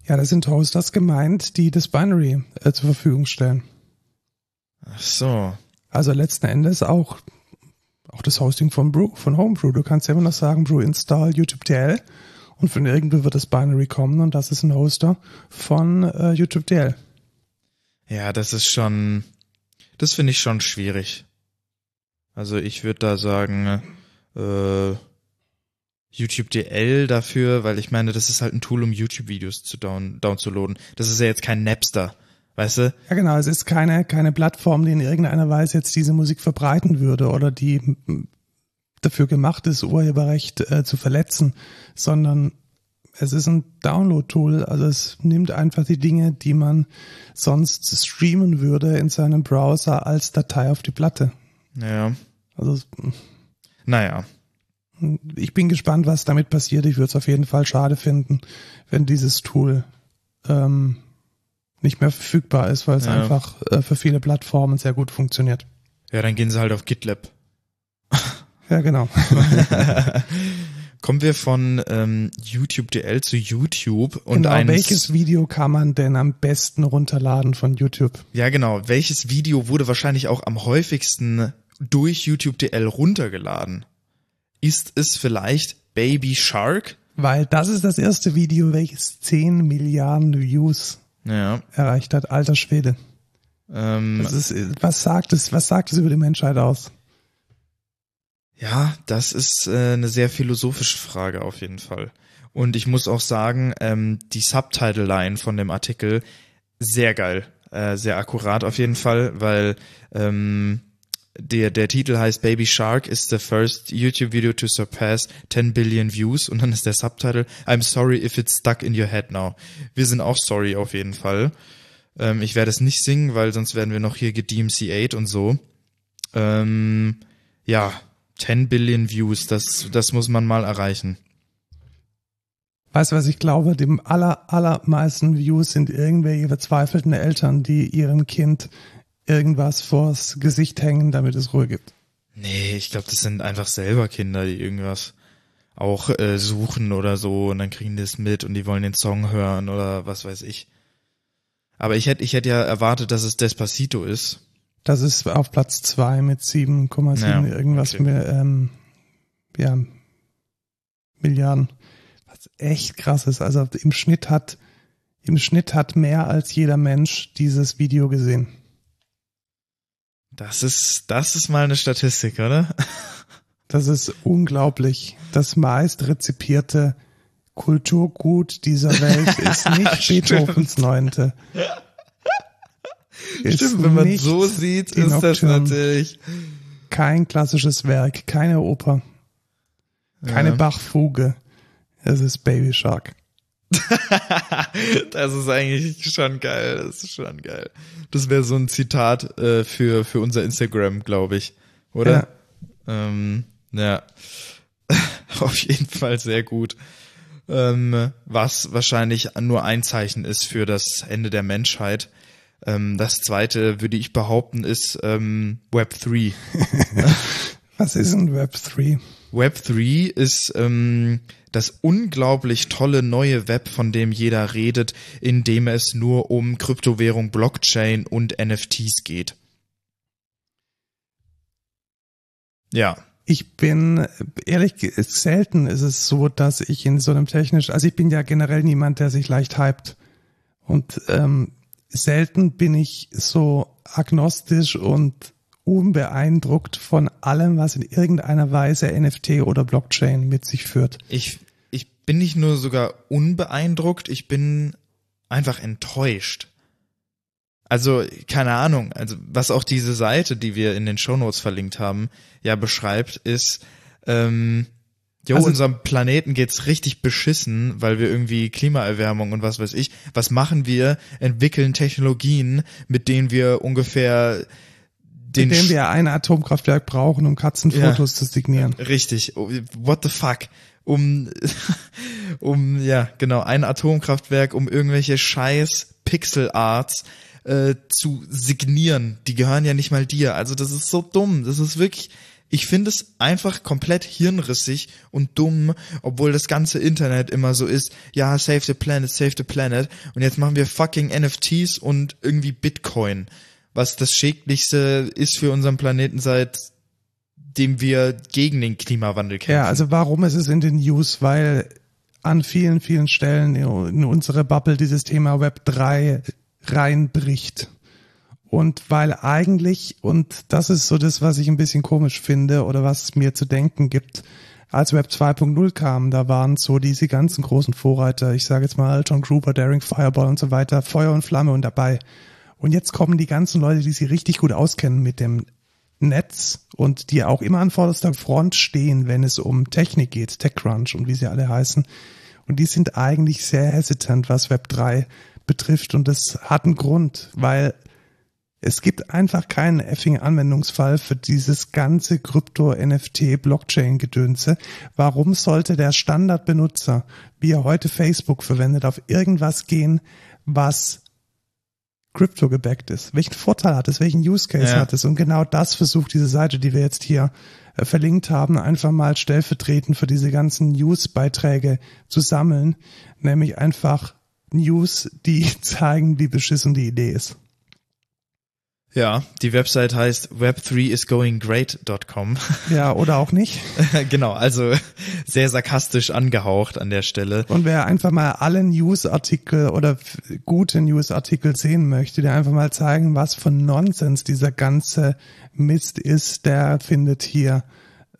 B: Ja, das sind Hosters gemeint, die das Binary äh, zur Verfügung stellen.
A: Ach so.
B: Also letzten Endes auch, auch das Hosting von Brew, von Homebrew. Du kannst ja immer noch sagen, Brew install YouTube DL und von irgendwo wird das Binary kommen und das ist ein Hoster von äh, YouTube DL.
A: Ja, das ist schon, das finde ich schon schwierig. Also ich würde da sagen, äh, YouTube DL dafür, weil ich meine, das ist halt ein Tool, um YouTube-Videos zu down, downzuladen. Das ist ja jetzt kein Napster, weißt du?
B: Ja genau, es ist keine, keine Plattform, die in irgendeiner Weise jetzt diese Musik verbreiten würde oder die dafür gemacht ist, Urheberrecht äh, zu verletzen, sondern es ist ein Download-Tool, also es nimmt einfach die Dinge, die man sonst streamen würde in seinem Browser als Datei auf die Platte.
A: Ja.
B: Also
A: Naja.
B: ich bin gespannt, was damit passiert. Ich würde es auf jeden Fall schade finden, wenn dieses Tool ähm, nicht mehr verfügbar ist, weil es
A: Ja.
B: einfach äh, für viele Plattformen sehr gut funktioniert.
A: Ja, dann gehen sie halt auf GitLab.
B: Ja, genau.
A: Kommen wir von ähm, YouTube DL zu YouTube und
B: genau, welches Video kann man denn am besten runterladen von YouTube?
A: ja genau, welches Video wurde wahrscheinlich auch am häufigsten durch YouTube DL runtergeladen? Ist es vielleicht Baby Shark?
B: Weil das ist das erste Video, welches 10 Milliarden Views
A: Ja.
B: erreicht hat. Alter Schwede.
A: Ähm,
B: ist, was sagt es, was sagt es über die Menschheit aus?
A: Ja, das ist äh, eine sehr philosophische Frage auf jeden Fall. Und ich muss auch sagen, ähm, die Subtitle-Line von dem Artikel sehr geil, äh, sehr akkurat auf jeden Fall, weil ähm, der, der Titel heißt Baby Shark is the first YouTube video to surpass 10 billion views und dann ist der Subtitle I'm sorry if it's stuck in your head now. Wir sind auch sorry auf jeden Fall. Ähm, ich werde es nicht singen, weil sonst werden wir noch hier gedMC8 und so. Ähm, ja, 10 Billion Views, das, das muss man mal erreichen.
B: Weißt du, was ich glaube? Dem aller, allermeisten Views sind irgendwelche verzweifelten Eltern, die ihrem Kind irgendwas vors Gesicht hängen, damit es Ruhe gibt.
A: Nee, ich glaube, das sind einfach selber Kinder, die irgendwas auch äh, suchen oder so und dann kriegen die es mit und die wollen den Song hören oder was weiß ich. Aber ich hätte ich hätte ja erwartet, dass es Despacito ist.
B: Das ist auf Platz zwei mit 7,7
A: Ja,
B: irgendwas
A: okay.
B: mit, ähm, ja, Milliarden. Was echt krass ist. Also im Schnitt hat, im Schnitt hat mehr als jeder Mensch dieses Video gesehen.
A: Das ist, das ist mal eine Statistik, oder?
B: Das ist unglaublich. Das meist rezipierte Kulturgut dieser Welt ist nicht. Beethovens Neunte.
A: Stimmt, wenn man so sieht, ist Nocturne. das natürlich
B: kein klassisches Werk, keine Oper, keine ja. Bachfuge. Es ist Baby Shark.
A: das ist eigentlich schon geil. Das ist schon geil. Das wäre so ein Zitat äh, für, für unser Instagram, glaube ich. Oder? Ja. Ähm, ja. Auf jeden Fall sehr gut. Ähm, was wahrscheinlich nur ein Zeichen ist für das Ende der Menschheit. Ähm, das zweite, würde ich behaupten, ist ähm, Web 3.
B: was ist ein Web 3?
A: Web 3 ist ähm, das unglaublich tolle neue Web, von dem jeder redet, in dem es nur um Kryptowährung, Blockchain und NFTs geht. Ja.
B: Ich bin ehrlich selten ist es so, dass ich in so einem technisch, also ich bin ja generell niemand, der sich leicht hypt und ähm, selten bin ich so agnostisch und unbeeindruckt von allem, was in irgendeiner Weise NFT oder Blockchain mit sich führt.
A: Ich, ich bin nicht nur sogar unbeeindruckt, ich bin einfach enttäuscht. Also, keine Ahnung, also was auch diese Seite, die wir in den Shownotes verlinkt haben, ja beschreibt, ist, ähm, Jo, also, unserem Planeten geht's richtig beschissen, weil wir irgendwie Klimaerwärmung und was weiß ich. Was machen wir? Entwickeln Technologien, mit denen wir ungefähr
B: den mit dem wir ein Atomkraftwerk brauchen, um Katzenfotos ja, zu signieren.
A: Richtig. Oh, what the fuck? Um, um, ja, genau, ein Atomkraftwerk, um irgendwelche scheiß Pixel-Arts äh, zu signieren. Die gehören ja nicht mal dir. Also das ist so dumm. Das ist wirklich, ich finde es einfach komplett hirnrissig und dumm, obwohl das ganze Internet immer so ist, ja, save the planet, save the planet. Und jetzt machen wir fucking NFTs und irgendwie Bitcoin was das Schädlichste ist für unseren Planeten seit dem wir gegen den Klimawandel kämpfen.
B: Ja, also warum ist es in den News? Weil an vielen, vielen Stellen in unsere Bubble dieses Thema Web 3 reinbricht. Und weil eigentlich, und das ist so das, was ich ein bisschen komisch finde oder was mir zu denken gibt, als Web 2.0 kam, da waren so diese ganzen großen Vorreiter, ich sage jetzt mal John Gruber, Daring Fireball und so weiter, Feuer und Flamme und dabei. Und jetzt kommen die ganzen Leute, die sich richtig gut auskennen mit dem Netz und die auch immer an vorderster Front stehen, wenn es um Technik geht, TechCrunch und wie sie alle heißen. Und die sind eigentlich sehr hesitant, was Web 3 betrifft. Und das hat einen Grund, weil es gibt einfach keinen effing Anwendungsfall für dieses ganze Krypto-NFT-Blockchain-Gedönse. Warum sollte der Standardbenutzer, wie er heute Facebook verwendet, auf irgendwas gehen, was Crypto gebackt ist, welchen Vorteil hat es, welchen Use Case ja. hat es und genau das versucht diese Seite, die wir jetzt hier äh, verlinkt haben, einfach mal stellvertretend für diese ganzen News-Beiträge zu sammeln, nämlich einfach News, die zeigen, wie beschissen die Idee ist.
A: Ja, die Website heißt web3isgoinggreat.com.
B: Ja, oder auch nicht.
A: genau, also sehr sarkastisch angehaucht an der Stelle.
B: Und wer einfach mal alle Newsartikel oder gute Newsartikel sehen möchte, der einfach mal zeigen, was für Nonsens dieser ganze Mist ist, der findet hier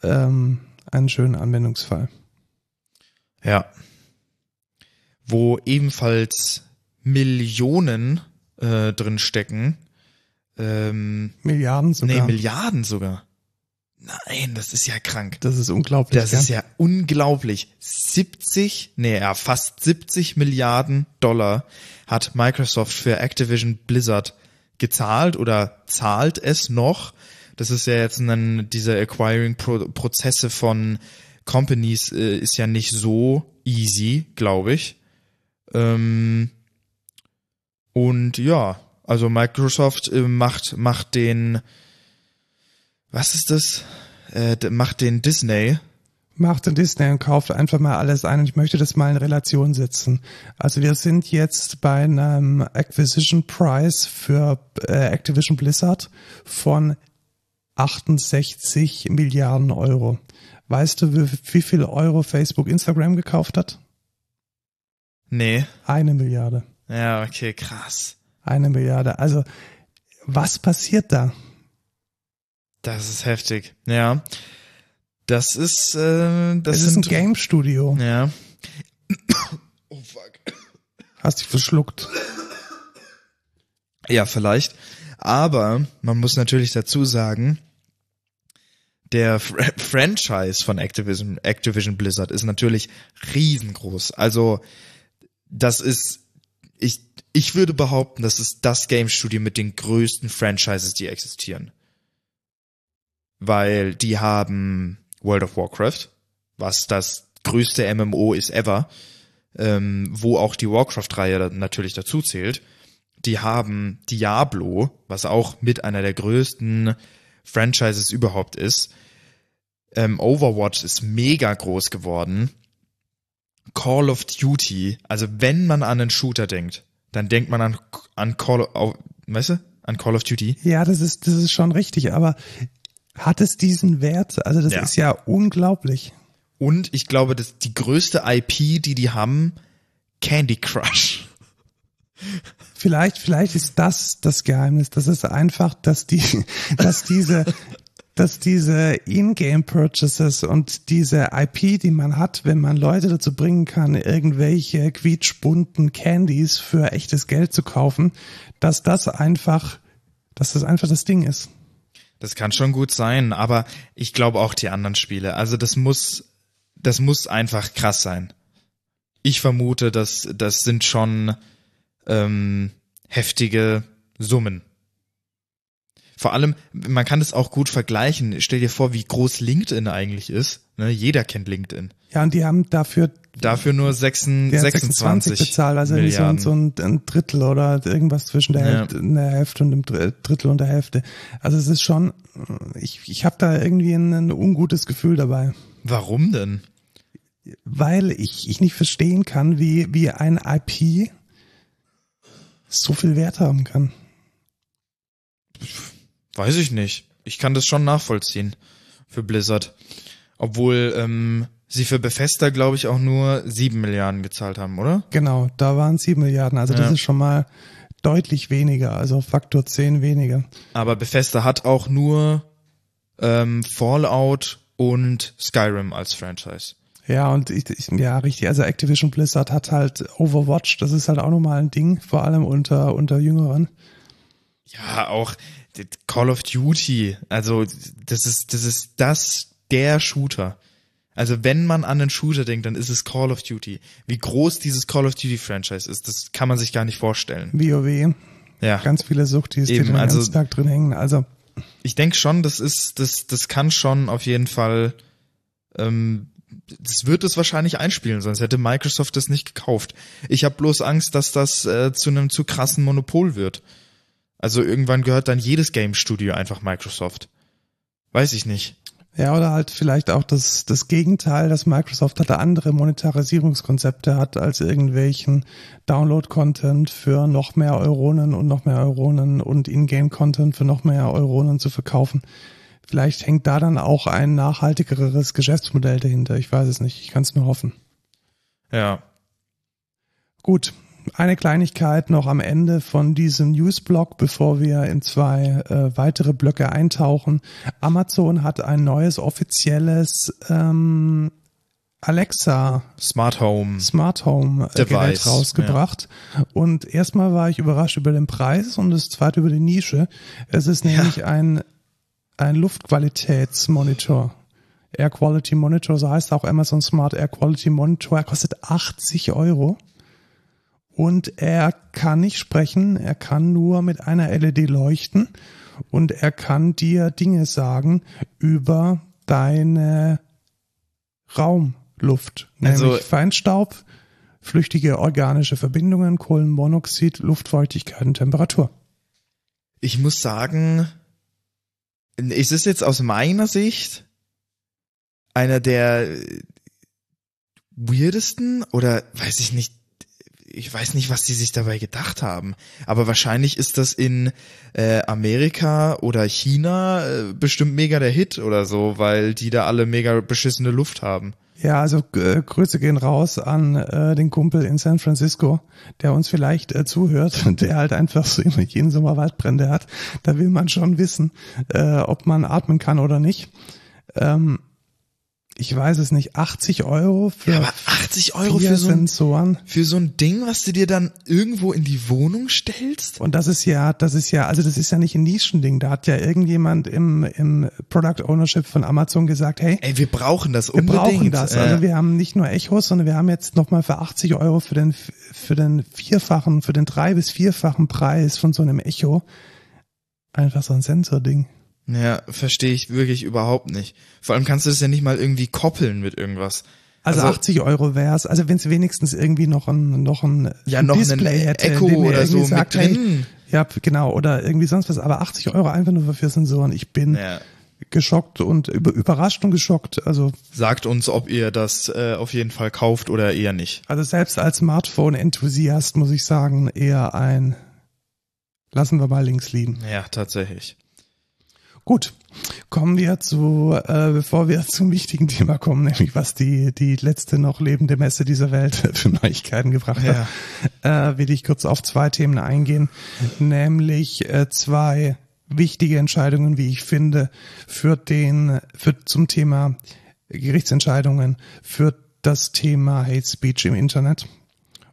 B: ähm, einen schönen Anwendungsfall.
A: Ja. Wo ebenfalls Millionen äh, drin stecken ähm,
B: Milliarden sogar.
A: Nee, Milliarden sogar. Nein, das ist ja krank.
B: Das ist unglaublich.
A: Das ja? ist ja unglaublich. 70, nee, ja, fast 70 Milliarden Dollar hat Microsoft für Activision Blizzard gezahlt oder zahlt es noch. Das ist ja jetzt ein, diese Acquiring-Prozesse von Companies äh, ist ja nicht so easy, glaube ich. Ähm, und ja, also Microsoft äh, macht, macht den, was ist das? Äh, macht den Disney.
B: Macht den Disney und kauft einfach mal alles ein und ich möchte das mal in Relation setzen. Also wir sind jetzt bei einem Acquisition Price für äh, Activision Blizzard von 68 Milliarden Euro. Weißt du, wie, wie viel Euro Facebook Instagram gekauft hat?
A: Nee.
B: Eine Milliarde.
A: Ja, okay, krass.
B: Eine Milliarde. Also, was passiert da?
A: Das ist heftig. Ja. Das ist, äh, das
B: es ist ein Game Studio.
A: Ja.
B: oh fuck. Hast dich verschluckt.
A: Ja, vielleicht. Aber man muss natürlich dazu sagen, der Fra Franchise von Activision, Activision Blizzard ist natürlich riesengroß. Also das ist, ich, ich würde behaupten, das ist das Game Studio mit den größten Franchises, die existieren. Weil die haben World of Warcraft, was das größte MMO ist ever, ähm, wo auch die Warcraft-Reihe natürlich dazu zählt. Die haben Diablo, was auch mit einer der größten Franchises überhaupt ist. Ähm, Overwatch ist mega groß geworden. Call of Duty, also wenn man an einen Shooter denkt, dann denkt man an, an Call of, weißt du, an Call of Duty.
B: Ja, das ist, das ist schon richtig, aber hat es diesen Wert? Also das
A: Ja.
B: ist ja unglaublich.
A: Und ich glaube, dass die größte IP, die die haben, Candy Crush.
B: Vielleicht, vielleicht ist das das Geheimnis. Das ist einfach, dass die, dass diese, dass diese In-Game-Purchases und diese IP, die man hat, wenn man Leute dazu bringen kann, irgendwelche quietschbunten Candies für echtes Geld zu kaufen, dass das einfach, dass das einfach das Ding ist.
A: Das kann schon gut sein, aber ich glaube auch die anderen Spiele. Also das muss, das muss einfach krass sein. Ich vermute, dass das sind schon ähm, heftige Summen. Vor allem, man kann es auch gut vergleichen. Stell dir vor, wie groß LinkedIn eigentlich ist. Ne? Jeder kennt LinkedIn.
B: Ja, und die haben dafür
A: Dafür nur 6,
B: der hat
A: 26
B: 26 bezahlt, also irgendwie so, ein- so ein, Drittel oder irgendwas zwischen der,
A: Ja.
B: Hälfte, der Hälfte und dem Dr- Drittel und der Hälfte. Also es ist schon, ich, ich habe da irgendwie ein, ein ungutes Gefühl dabei,
A: Warum denn?
B: weil ich, ich nicht verstehen kann, wie, wie ein IP so viel Wert haben kann.
A: Weiß ich nicht. Ich kann das schon nachvollziehen für Blizzard. Obwohl ähm, sie für Bethesda, glaube ich, auch nur sieben Milliarden gezahlt haben, oder?
B: Genau, da waren sieben Milliarden, also das
A: Ja.
B: ist schon mal deutlich weniger, also Faktor 10 weniger.
A: Aber Bethesda hat auch nur ähm, Fallout und Skyrim als Franchise.
B: Ja, und ich, ich, ja, richtig. Also Activision Blizzard hat halt Overwatch, das ist halt auch nochmal ein Ding, vor allem unter, unter Jüngeren.
A: Ja, auch Call of Duty. Also das ist das ist das der Shooter. Also wenn man an einen Shooter denkt, dann ist es Call of Duty. Wie groß dieses Call of Duty Franchise ist, das kann man sich gar nicht vorstellen.
B: WoW,
A: Ja.
B: ganz viele Suchtis, die
A: Eben,
B: den
A: also-
B: ganzen Tag drin hängen. Also,
A: ich denke schon, das ist, das, das kann schon auf jeden Fall, ähm, das wird es wahrscheinlich einspielen, sonst hätte Microsoft das nicht gekauft. Ich habe bloß Angst, dass das äh, zu einem zu krassen Monopol wird. Also irgendwann gehört dann jedes Game Studio einfach Microsoft. Weiß ich nicht.
B: ja, oder halt vielleicht auch das, das Gegenteil, dass Microsoft halt andere Monetarisierungskonzepte hat als irgendwelchen Download-Content für noch mehr Euronen und noch mehr Euronen und Ingame-Content für noch mehr Euronen zu verkaufen. Vielleicht hängt da dann auch ein nachhaltigeres Geschäftsmodell dahinter. Ich weiß es nicht. Ich kann es nur hoffen.
A: Ja.
B: Gut, eine Kleinigkeit noch am Ende von diesem Newsblock, bevor wir in zwei äh, weitere Blöcke eintauchen. Amazon hat ein neues offizielles ähm, Alexa
A: Smart Home.
B: Smart Home äh, Gerät
A: Device,
B: rausgebracht. Und erstmal war ich überrascht über den Preis und das zweite über die Nische. Es ist nämlich ein, ein Luftqualitätsmonitor. Air Quality Monitor, so heißt auch Amazon Smart Air Quality Monitor. Er kostet 80 Euro. Und er kann nicht sprechen, er kann nur mit einer LED leuchten und er kann dir Dinge sagen über deine Raumluft, nämlich
A: Also-
B: Feinstaub, flüchtige organische Verbindungen, Kohlenmonoxid, Luftfeuchtigkeit und Temperatur.
A: Ich muss sagen, es ist jetzt aus meiner Sicht einer der weirdesten oder weiß ich nicht, ich weiß nicht, was die sich dabei gedacht haben. Aber wahrscheinlich ist das in äh, Amerika oder China äh, bestimmt mega der Hit oder so, weil die da alle mega beschissene Luft haben.
B: Ja, also äh, Grüße gehen raus an äh, den Kumpel in San Francisco, der uns vielleicht äh, zuhört, der halt einfach so immer jeden Sommer Waldbrände hat. Da will man schon wissen, äh, ob man atmen kann oder nicht. Ähm, ich weiß es nicht, 80 Euro für
A: Ja, aber 80 Euro für so, ein,
B: Sensoren.
A: für so ein Ding, was du dir dann irgendwo in die Wohnung stellst?
B: Und das ist ja, das ist ja, also das ist ja nicht ein Nischending. Da hat ja irgendjemand im, im Product Ownership von Amazon gesagt, hey,
A: Ey, wir brauchen das
B: wir
A: unbedingt.
B: brauchen das.
A: Äh,
B: Also wir haben nicht nur Echos, sondern wir haben jetzt nochmal für 80 Euro für den, für den vierfachen, für den drei- bis vierfachen Preis von so einem Echo einfach so ein Sensording.
A: Ja, verstehe ich wirklich überhaupt nicht. Vor allem kannst du das ja nicht mal irgendwie koppeln mit irgendwas.
B: Also,
A: Also-
B: 80 Euro wär's. Also wenn es wenigstens irgendwie noch ein, noch ein
A: Ja, noch einen
B: Display hätte,
A: Echo oder so
B: sagt,
A: mit
B: hey,
A: drin.
B: ja, genau, oder irgendwie sonst was. Aber 80 Euro einfach nur für Sensoren. Ich bin
A: Ja.
B: geschockt und über, überrascht und geschockt. Also,
A: Sagt uns, ob ihr das äh, auf jeden Fall kauft oder eher nicht.
B: also selbst als Smartphone-Enthusiast muss ich sagen, eher ein lassen wir mal links liegen.
A: Ja, tatsächlich.
B: Gut, kommen wir zu, äh, bevor wir zum wichtigen Thema kommen, nämlich was die, die letzte noch lebende Messe dieser Welt für Neuigkeiten gebracht hat, äh, will ich kurz auf zwei Themen eingehen, nämlich äh, zwei wichtige Entscheidungen, wie ich finde, für den, für zum Thema Gerichtsentscheidungen für das Thema Hate Speech im Internet.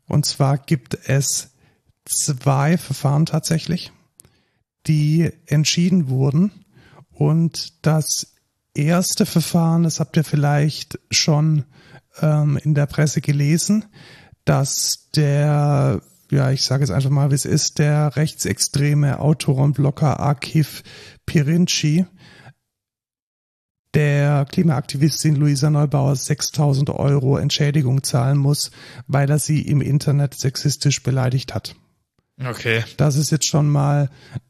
B: Und zwar gibt es zwei Verfahren tatsächlich, die entschieden wurden. Und das erste Verfahren, das habt ihr vielleicht schon ähm, in der Presse gelesen, dass der, ja, ich sage es einfach mal, wie es ist, der rechtsextreme Autor und Blogger Akif Pirinci der Klimaaktivistin Luisa Neubauer 6000 Euro Entschädigung zahlen muss, weil er sie im Internet sexistisch beleidigt hat.
A: Okay.
B: Das ist jetzt schon mal,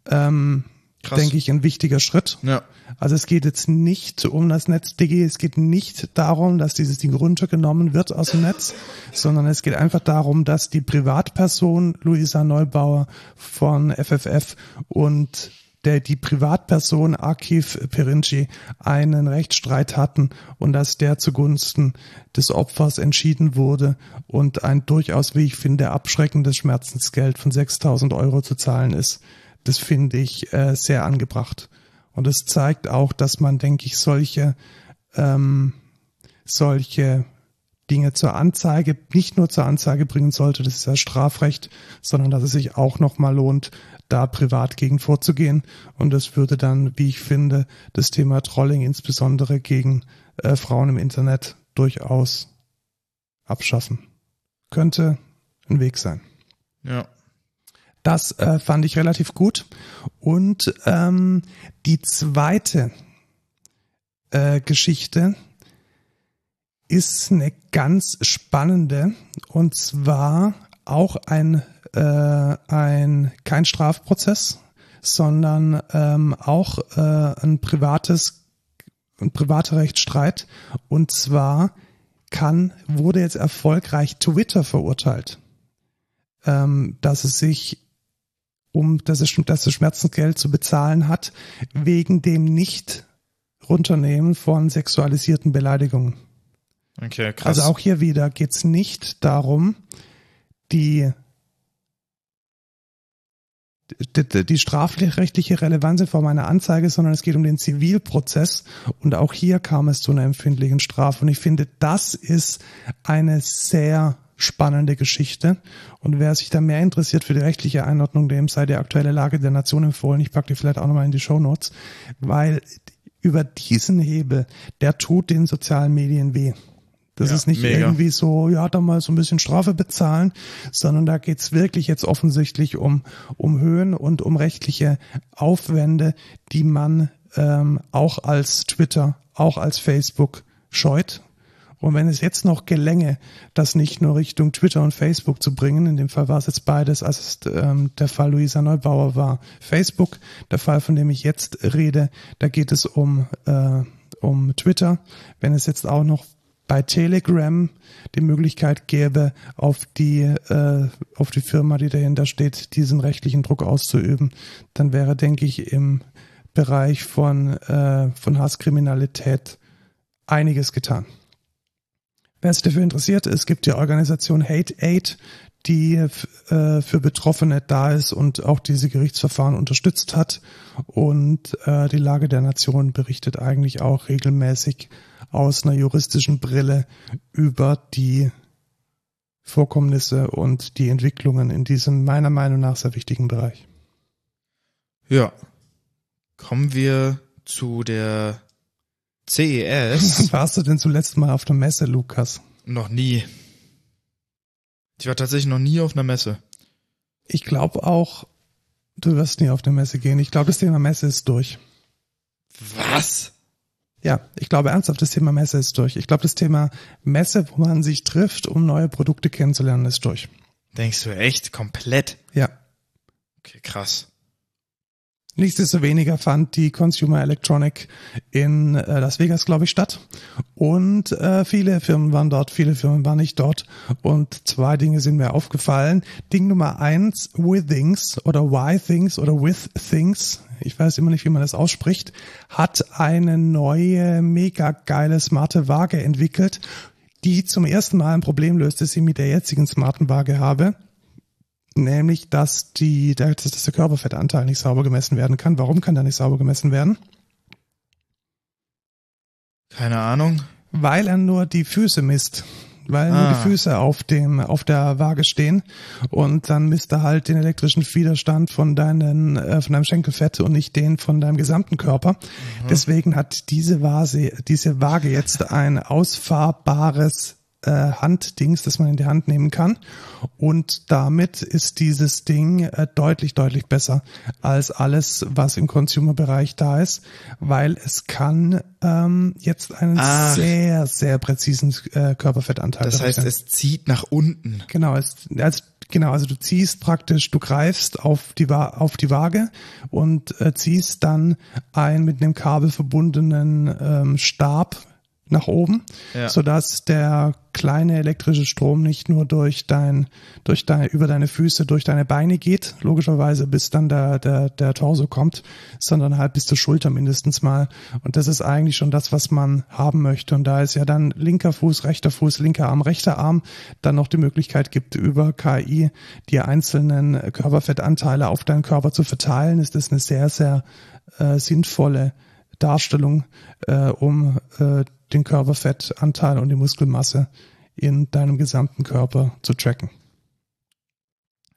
B: ähm,
A: Krass.
B: denke ich, ein wichtiger Schritt.
A: Ja.
B: Also es geht jetzt nicht um das NetzDG, es geht nicht darum, dass dieses Ding runtergenommen wird aus dem Netz, sondern es geht einfach darum, dass die Privatperson Luisa Neubauer von FFF und der die Privatperson Akif Perinci einen Rechtsstreit hatten und dass der zugunsten des Opfers entschieden wurde und ein durchaus, wie ich finde, abschreckendes Schmerzensgeld von 6000 Euro zu zahlen ist. Das finde ich äh, sehr angebracht. Und es zeigt auch, dass man, denke ich, solche, ähm, solche Dinge zur Anzeige, nicht nur zur Anzeige bringen sollte, das ist ja Strafrecht, sondern dass es sich auch nochmal lohnt, da privat gegen vorzugehen. Und das würde dann, wie ich finde, das Thema Trolling insbesondere gegen äh, Frauen im Internet durchaus abschaffen. Könnte ein Weg sein.
A: Ja.
B: Das äh, fand ich relativ gut. Und ähm, die zweite äh, Geschichte ist eine ganz spannende. Und zwar auch ein äh, ein kein Strafprozess, sondern ähm, auch äh, ein privates ein privater Rechtsstreit. Und zwar kann wurde jetzt erfolgreich Twitter verurteilt, ähm, dass es sich um dass es, dass es Schmerzensgeld zu bezahlen hat wegen dem nicht runternehmen von sexualisierten Beleidigungen.
A: Okay, krass.
B: Also auch hier wieder geht's nicht darum, die, die, die strafrechtliche Relevanz in Form einer Anzeige, sondern es geht um den Zivilprozess. Und auch hier kam es zu einer empfindlichen Strafe. Und ich finde, das ist eine sehr spannende Geschichte. Und wer sich da mehr interessiert für die rechtliche Einordnung, dem sei die aktuelle Lage der Nation empfohlen. Ich packe die vielleicht auch nochmal in die Show Notes, weil über diesen Hebel, der tut den sozialen Medien weh. Das
A: Ja,
B: ist nicht
A: mega.
B: irgendwie so, ja, da mal so ein bisschen Strafe bezahlen, sondern da geht's wirklich jetzt offensichtlich um, um Höhen und um rechtliche Aufwände, die man ähm, auch als Twitter, auch als Facebook scheut. Und wenn es jetzt noch gelänge, das nicht nur Richtung Twitter und Facebook zu bringen, in dem Fall war es jetzt beides, als es ähm, der Fall Luisa Neubauer war, Facebook, der Fall, von dem ich jetzt rede, da geht es um, äh, um Twitter. Wenn es jetzt auch noch bei Telegram die Möglichkeit gäbe, auf die, äh, auf die Firma, die dahinter steht, diesen rechtlichen Druck auszuüben, dann wäre, denke ich, im Bereich von, äh, von Hasskriminalität einiges getan. Wer sich dafür interessiert, es gibt die Organisation Hate Aid, die äh, für Betroffene da ist und auch diese Gerichtsverfahren unterstützt hat. Und äh, die Lage der Nation berichtet eigentlich auch regelmäßig aus einer juristischen Brille über die Vorkommnisse und die Entwicklungen in diesem meiner Meinung nach sehr wichtigen Bereich.
A: Ja. Kommen wir zu der CES.
B: Warst du denn zuletzt mal auf der Messe, Lukas?
A: noch nie. Ich war tatsächlich noch nie auf einer Messe.
B: Ich glaube auch, du wirst nie auf der Messe gehen. Ich glaube, das Thema Messe ist durch.
A: Was?
B: Ja, ich glaube ernsthaft, das Thema Messe ist durch. Ich glaube, das Thema Messe, wo man sich trifft, um neue Produkte kennenzulernen, ist durch.
A: Denkst du echt? Komplett?
B: Ja.
A: Okay, krass.
B: Nichtsdestoweniger fand die Consumer Electronic in äh, Las Vegas, glaube ich, statt. Und äh, viele Firmen waren dort, viele Firmen waren nicht dort. Und zwei Dinge sind mir aufgefallen. Ding Nummer eins, Withings oder Why-Things oder With-Things, ich weiß immer nicht, wie man das ausspricht, hat eine neue, mega geile, smarte Waage entwickelt, die zum ersten Mal ein Problem löst, das ich mit der jetzigen smarten Waage habe nämlich dass die, dass der Körperfettanteil nicht sauber gemessen werden kann. Warum kann der nicht sauber gemessen werden?
A: Keine Ahnung.
B: Weil er nur die Füße misst. Weil
A: Ah.
B: nur die Füße auf dem, auf der Waage stehen. Und dann misst er halt den elektrischen Widerstand von deinen, äh, von deinem Schenkelfett und nicht den von deinem gesamten Körper. Deswegen hat diese Vase, diese Waage jetzt ein ausfahrbares äh, Handdings, das man in die Hand nehmen kann. Und damit ist dieses Ding äh, deutlich, deutlich besser als alles, was im Consumer-Bereich da ist, weil es kann ähm, jetzt einen
A: Ach.
B: sehr, sehr präzisen äh, Körperfettanteil
A: Das heißt, es zieht nach unten.
B: Genau, es, also, genau, also du ziehst praktisch, du greifst auf die, Wa- auf die Waage und äh, ziehst dann einen mit einem Kabel verbundenen ähm, Stab nach oben,
A: Ja.
B: sodass der kleine elektrische Strom nicht nur durch dein, durch deine, über deine Füße, durch deine Beine geht, logischerweise bis dann der, der, der Torso kommt, sondern halt bis zur Schulter mindestens mal. Und das ist eigentlich schon das, was man haben möchte. Und da es ja dann linker Fuß, rechter Fuß, linker Arm, rechter Arm dann noch die Möglichkeit gibt, über KI die einzelnen Körperfettanteile auf deinen Körper zu verteilen, ist das eine sehr, sehr äh, sinnvolle Darstellung, äh, um äh, den Körperfettanteil und die Muskelmasse in deinem gesamten Körper zu tracken.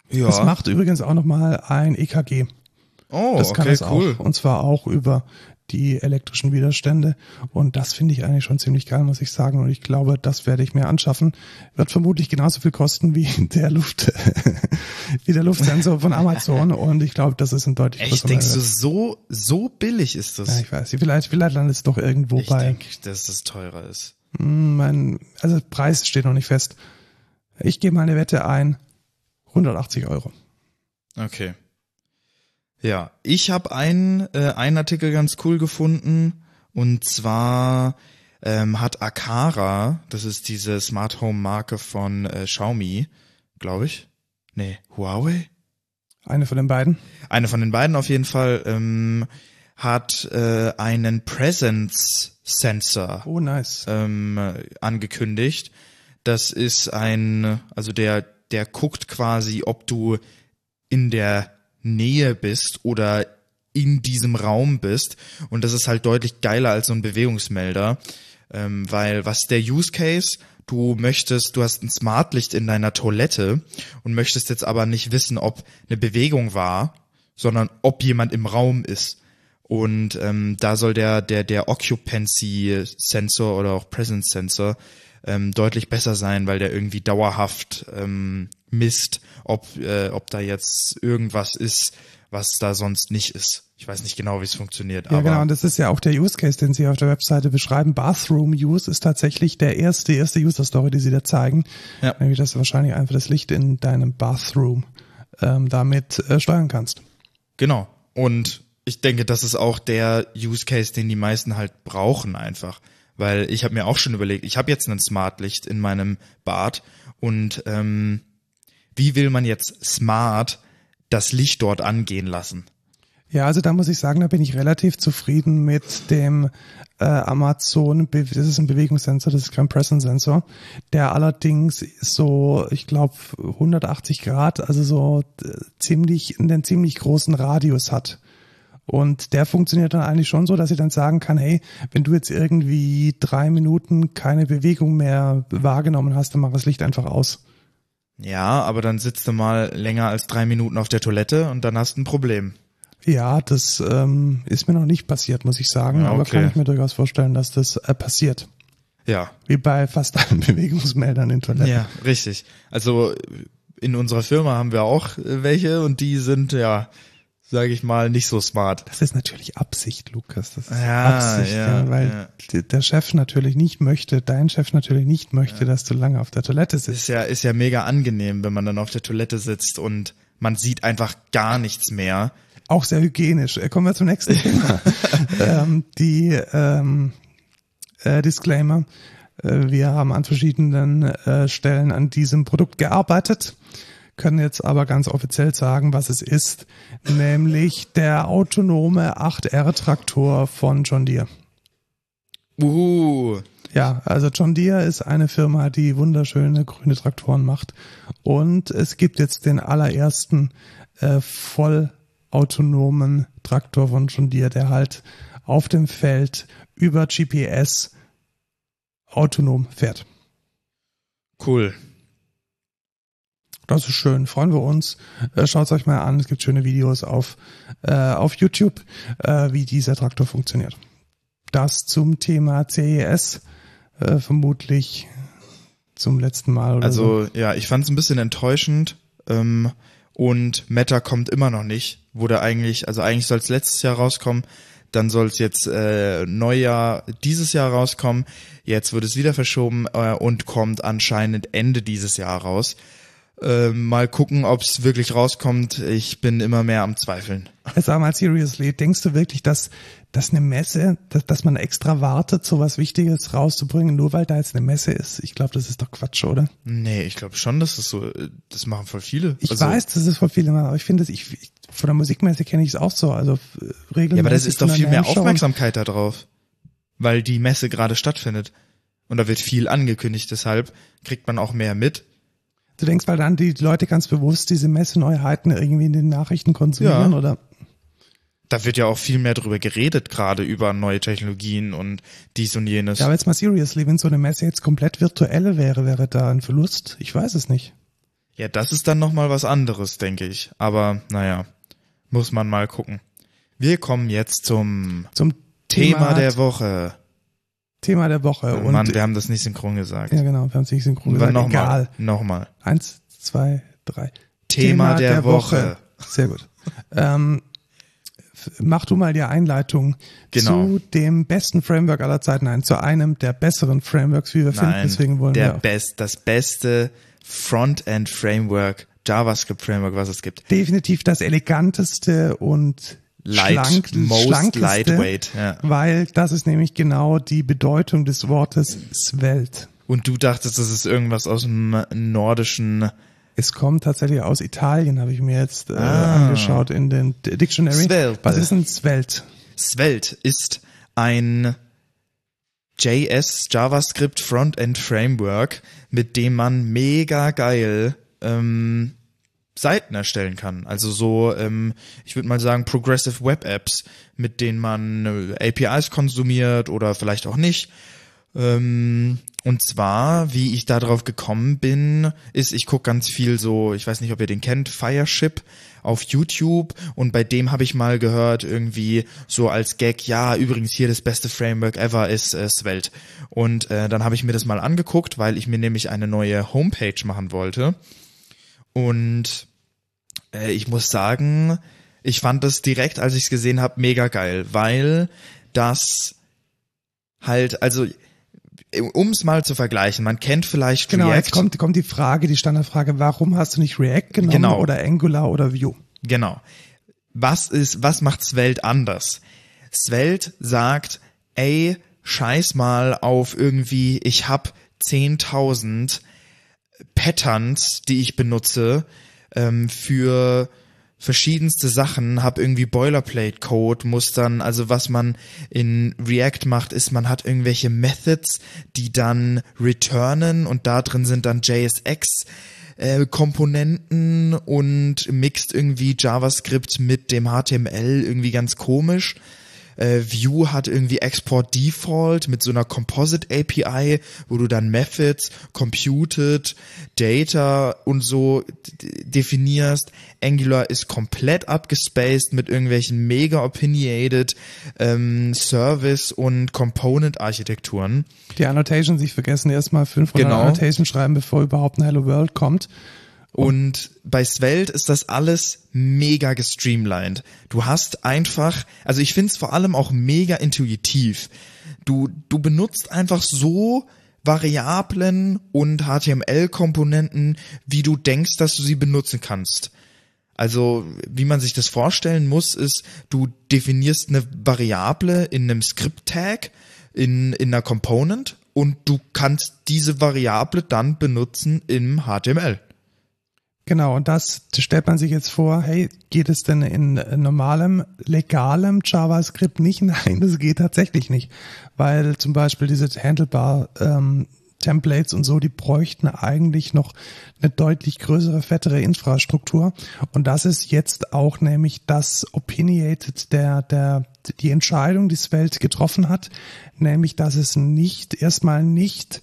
A: Ja.
B: Das macht übrigens auch nochmal ein EKG.
A: oh,
B: Das kann
A: okay,
B: es
A: cool.
B: auch. Und zwar auch über die elektrischen Widerstände. Und das finde ich eigentlich schon ziemlich geil, muss ich sagen. Und ich glaube, das werde ich mir anschaffen. Wird vermutlich genauso viel kosten wie der Luft, wie der Luftsensor von Amazon. Und ich glaube, das ist ein deutlich größerer
A: denkst du, so, so billig ist das?
B: Ja, ich weiß. Vielleicht, vielleicht landet es doch irgendwo
A: ich
B: bei.
A: denke, dass das teurer ist.
B: Hm, Mein, also Preis steht noch nicht fest. Ich gebe mal eine Wette ein. 180 Euro.
A: Okay. Ja, ich habe einen, äh, einen Artikel ganz cool gefunden und zwar ähm, hat Akara, das ist diese Smart Home Marke von äh, Xiaomi, glaube ich. Nee, Huawei?
B: Eine von den beiden.
A: Eine von den beiden auf jeden Fall ähm, hat äh, einen Presence Sensor
B: Oh, nice.
A: ähm, angekündigt. Das ist ein, also der, der guckt quasi, ob du in der Nähe bist oder in diesem Raum bist. Und das ist halt deutlich geiler als so ein Bewegungsmelder. Ähm, weil was der Use Case, du möchtest, du hast ein Smartlicht in deiner Toilette und möchtest jetzt aber nicht wissen, ob eine Bewegung war, sondern ob jemand im Raum ist. Und ähm, da soll der, der, der Occupancy Sensor oder auch Presence Sensor ähm, deutlich besser sein, weil der irgendwie dauerhaft ähm, misst, ob, äh, ob da jetzt irgendwas ist, was da sonst nicht ist. Ich weiß nicht genau, wie es funktioniert.
B: Ja,
A: aber
B: genau. Und das ist ja auch der Use Case, den Sie auf der Webseite beschreiben. Bathroom Use ist tatsächlich der erste, erste User Story, die Sie da zeigen.
A: Ja.
B: Nämlich, dass du wahrscheinlich einfach das Licht in deinem Bathroom ähm, damit äh, steuern kannst.
A: Genau. Und ich denke, das ist auch der Use Case, den die meisten halt brauchen einfach. Weil ich habe mir auch schon überlegt, ich habe jetzt ein Smartlicht in meinem Bad und ähm, wie will man jetzt smart das Licht dort angehen lassen?
B: Ja, also da muss ich sagen, da bin ich relativ zufrieden mit dem äh, Amazon, das ist ein Bewegungssensor, das ist kein Presence-Sensor, der allerdings so, ich glaube, 180 Grad, also so äh, ziemlich, einen ziemlich großen Radius hat. Und der funktioniert dann eigentlich schon so, dass ich dann sagen kann, hey, wenn du jetzt irgendwie drei Minuten keine Bewegung mehr wahrgenommen hast, dann mach das Licht einfach aus.
A: Ja, aber dann sitzt du mal länger als drei Minuten auf der Toilette und dann hast du ein Problem.
B: Ja, das ähm, ist mir noch nicht passiert, muss ich sagen.
A: Ja,
B: Aber
A: okay.
B: kann ich mir durchaus vorstellen, dass das äh, passiert.
A: Ja.
B: Wie bei fast allen Bewegungsmeldern in Toiletten.
A: Ja, richtig. Also in unserer Firma haben wir auch äh, welche und die sind ja, sage ich mal, nicht so smart.
B: Das ist natürlich Absicht, Lukas. Das ist
A: Ja,
B: Absicht,
A: ja,
B: ja, weil
A: ja.
B: der Chef natürlich nicht möchte, dein Chef natürlich nicht möchte, dass du lange auf der Toilette sitzt.
A: Ist ja, ist ja mega angenehm, wenn man dann auf der Toilette sitzt und man sieht einfach gar nichts mehr.
B: Auch sehr hygienisch. Äh, Kommen wir zum nächsten Thema. ähm, die ähm, äh, Disclaimer. Äh, wir haben an verschiedenen äh, Stellen an diesem Produkt gearbeitet, können jetzt aber ganz offiziell sagen, was es ist, nämlich der autonome 8R-Traktor von John Deere.
A: Uhu.
B: Ja, also John Deere ist eine Firma, die wunderschöne grüne Traktoren macht. Und es gibt jetzt den allerersten äh, vollautonomen Traktor von John Deere, der halt auf dem Feld über GPS autonom fährt.
A: Cool.
B: Das ist schön, freuen wir uns. Äh, Schaut euch mal an, es gibt schöne Videos auf, äh, auf YouTube, äh, wie dieser Traktor funktioniert. Das zum Thema CES, äh, vermutlich zum letzten Mal oder so.
A: Also ja, ich fand es ein bisschen enttäuschend ähm, und Meta kommt immer noch nicht. Wurde eigentlich, also eigentlich soll es letztes Jahr rauskommen, dann soll es jetzt äh, Neujahr dieses Jahr rauskommen. Jetzt wird es wieder verschoben äh, und kommt anscheinend Ende dieses Jahr raus. Äh, mal gucken, ob es wirklich rauskommt. Ich bin immer mehr am Zweifeln.
B: Jetzt sag mal seriously, denkst du wirklich, dass, dass eine Messe, dass, dass man extra wartet, so was Wichtiges rauszubringen, nur weil da jetzt eine Messe ist? Ich glaube, das ist doch Quatsch, oder?
A: Nee, ich glaube schon, dass das so, äh, das machen voll viele.
B: Ich
A: Also-
B: weiß, das ist vor vielen Mal, aber ich finde, ich, ich, von der Musikmesse kenne ich es auch so, also äh, regelmäßig.
A: Ja, aber das ist doch viel mehr Aufmerksamkeit da drauf. Weil die Messe gerade stattfindet. Und da wird viel angekündigt, deshalb kriegt man auch mehr mit.
B: Du denkst, weil dann die Leute ganz bewusst diese Messeneuheiten irgendwie in den Nachrichten konsumieren,
A: Ja.
B: oder?
A: Da wird ja auch viel mehr drüber geredet, gerade über neue Technologien und dies und jenes.
B: Ja, aber jetzt mal seriously, wenn so eine Messe jetzt komplett virtuell wäre, wäre da ein Verlust? Ich weiß es nicht.
A: Ja, das ist dann nochmal was anderes, denke ich. Aber naja, muss man mal gucken. Wir kommen jetzt zum
B: Zum
A: Thema,
B: Thema,
A: der Woche.
B: Thema der Woche.
A: Oh
B: und
A: Mann, wir haben das nicht synchron gesagt.
B: ja, genau, wir haben es nicht synchron gesagt.
A: nochmal.
B: Egal.
A: Nochmal.
B: Eins, zwei, drei.
A: Thema, der, Woche.
B: Sehr gut. ähm, mach du mal die Einleitung
A: Genau.
B: zu dem besten Framework aller Zeiten, nein, zu einem der besseren Frameworks, wie wir finden.
A: Nein,
B: Deswegen wollen
A: der
B: wir
A: best, das beste Frontend-Framework, JavaScript-Framework, was es gibt.
B: definitiv das eleganteste und
A: Light,
B: schlank,
A: most lightweight, ja.
B: weil das ist nämlich genau die Bedeutung des Wortes Svelte.
A: Und du dachtest, das ist irgendwas aus dem nordischen
B: Es kommt tatsächlich aus Italien, habe ich mir jetzt äh,
A: Ah.
B: angeschaut in den Dictionary.
A: Svelte.
B: Was ist ein Svelte?
A: Svelte ist ein JS JavaScript Frontend Framework, mit dem man mega geil ähm, Seiten erstellen kann. Also so, ähm, ich würde mal sagen, Progressive Web Apps, mit denen man äh, APIs konsumiert oder vielleicht auch nicht. Ähm, und zwar, wie ich da drauf gekommen bin, ist, ich gucke ganz viel so, ich weiß nicht, ob ihr den kennt, Fireship auf YouTube und bei dem habe ich mal gehört, irgendwie so als Gag, ja, übrigens hier das beste Framework ever ist äh, Svelte. Und äh, dann habe ich mir das mal angeguckt, weil ich mir nämlich eine neue Homepage machen wollte. Und äh, ich muss sagen, ich fand das direkt, als ich es gesehen habe, mega geil, weil das halt, also um es mal zu vergleichen, man kennt vielleicht
B: Genau,
A: React.
B: jetzt kommt, kommt die Frage, die Standardfrage, warum hast du nicht React genommen
A: Genau.
B: oder Angular oder Vue?
A: Genau. Was ist, was macht Svelte anders? Svelte sagt, ey, scheiß mal auf irgendwie, ich hab 10.000 Patterns, die ich benutze, ähm, für verschiedenste Sachen, hab irgendwie Boilerplate-Code, muss dann, also was man in React macht, ist, man hat irgendwelche Methods, die dann returnen und da drin sind dann JSX äh, Komponenten und mixt irgendwie JavaScript mit dem HTML irgendwie ganz komisch. Äh, Vue hat irgendwie Export Default mit so einer Composite API, wo du dann Methods, Computed, Data und so definierst. Angular ist komplett abgespaced mit irgendwelchen mega opinionated ähm, Service und Component Architekturen.
B: Die Annotations, ich vergessen erstmal 500
A: Genau.
B: Annotations schreiben, bevor überhaupt ein Hello World kommt.
A: Und bei Svelte ist das alles mega gestreamlined. Du hast einfach, also ich find's vor allem auch mega intuitiv. Du, du benutzt einfach so Variablen und HTML-Komponenten, wie du denkst, dass du sie benutzen kannst. Also, wie man sich das vorstellen muss, ist, du definierst eine Variable in einem Script-Tag, in, in einer Component und du kannst diese Variable dann benutzen im HTML.
B: Genau, und das stellt man sich jetzt vor, hey, geht es denn in normalem, legalem JavaScript nicht? Nein, das geht tatsächlich nicht, weil zum Beispiel diese Handlebar ähm, Templates und so, die bräuchten eigentlich noch eine deutlich größere, fettere Infrastruktur. Und das ist jetzt auch nämlich das Opinionated der, der, die Entscheidung, die Svelte getroffen hat, nämlich, dass es nicht, erstmal nicht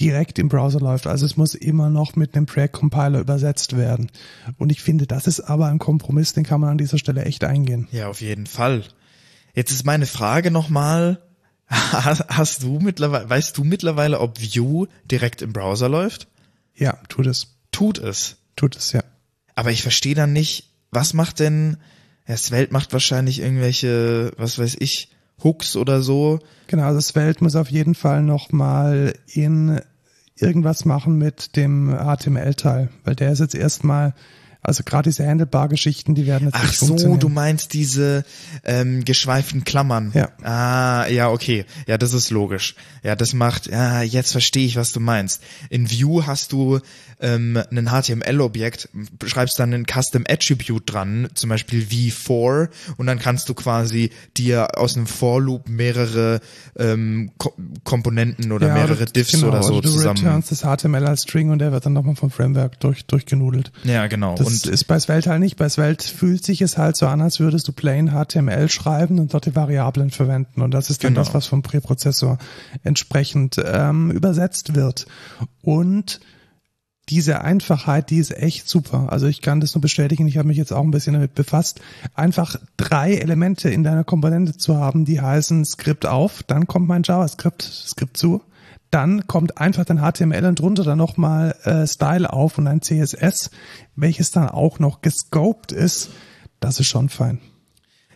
B: direkt im Browser läuft. Also es muss immer noch mit einem Pre-Compiler übersetzt werden. Und ich finde, das ist aber ein Kompromiss, den kann man an dieser Stelle echt eingehen.
A: Ja, auf jeden Fall. Jetzt ist meine Frage nochmal, hast, hast du mittlerweile, weißt du mittlerweile, ob Vue direkt im Browser läuft?
B: Ja, tut es.
A: Tut es.
B: Tut es, ja.
A: Aber ich verstehe dann nicht, was macht denn, ja, Svelte macht wahrscheinlich irgendwelche, was weiß ich, Hooks oder so.
B: Genau, also Svelte muss auf jeden Fall nochmal in irgendwas machen mit dem HTML-Teil, weil der ist jetzt erstmal, also gerade diese Handlebar-Geschichten, die werden jetzt
A: Ach
B: nicht
A: so, du meinst diese ähm, geschweiften Klammern.
B: Ja.
A: Ah, ja, okay. Ja, das ist logisch. Ja, das macht, ja, jetzt verstehe ich, was du meinst. In Vue hast du ähm, ein HTML-Objekt, schreibst dann ein Custom Attribute dran, zum Beispiel v4, und dann kannst du quasi dir aus einem For-Loop mehrere ähm, Ko Komponenten oder
B: Ja,
A: mehrere
B: du-
A: Diffs
B: genau,
A: oder so
B: also du
A: zusammen.
B: returnst das HTML als String und der wird dann nochmal vom Framework durch, durchgenudelt.
A: Ja, genau.
B: Das
A: und
B: ist bei Svelte halt nicht. Bei Svelte fühlt sich es halt so an, als würdest du plain HTML schreiben und dort die Variablen verwenden. Und das ist dann
A: Genau.
B: das, was vom Präprozessor entsprechend ähm, übersetzt wird. Und diese Einfachheit, die ist echt super. Also ich kann das nur bestätigen. Ich habe mich jetzt auch ein bisschen damit befasst. Einfach drei Elemente in deiner Komponente zu haben, die heißen Skript auf, dann kommt mein JavaScript, Skript zu, dann kommt einfach dein HTML und drunter dann nochmal äh, Style auf und ein CSS, welches dann auch noch gescoped ist. Das ist schon fein.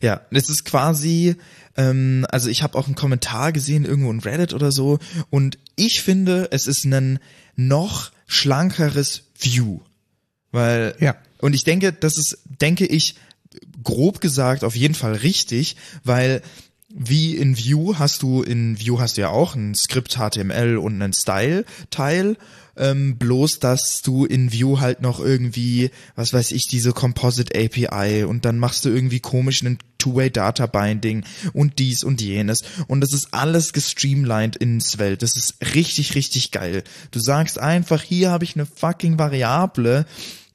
A: Ja, es ist quasi, ähm, also ich habe auch einen Kommentar gesehen irgendwo in Reddit oder so und ich finde, es ist ein noch schlankeres View, weil
B: Ja.
A: und ich denke, das ist, denke ich, grob gesagt auf jeden Fall richtig, weil wie in Vue hast du, in Vue hast du ja auch ein Skript HTML und einen Style-Teil, ähm, bloß dass du in Vue halt noch irgendwie, was weiß ich, diese Composite API und dann machst du irgendwie komisch einen Two-Way Data Binding und dies und jenes und das ist alles gestreamlined in Svelte. Das ist richtig, richtig geil. Du sagst einfach, hier habe ich eine fucking Variable,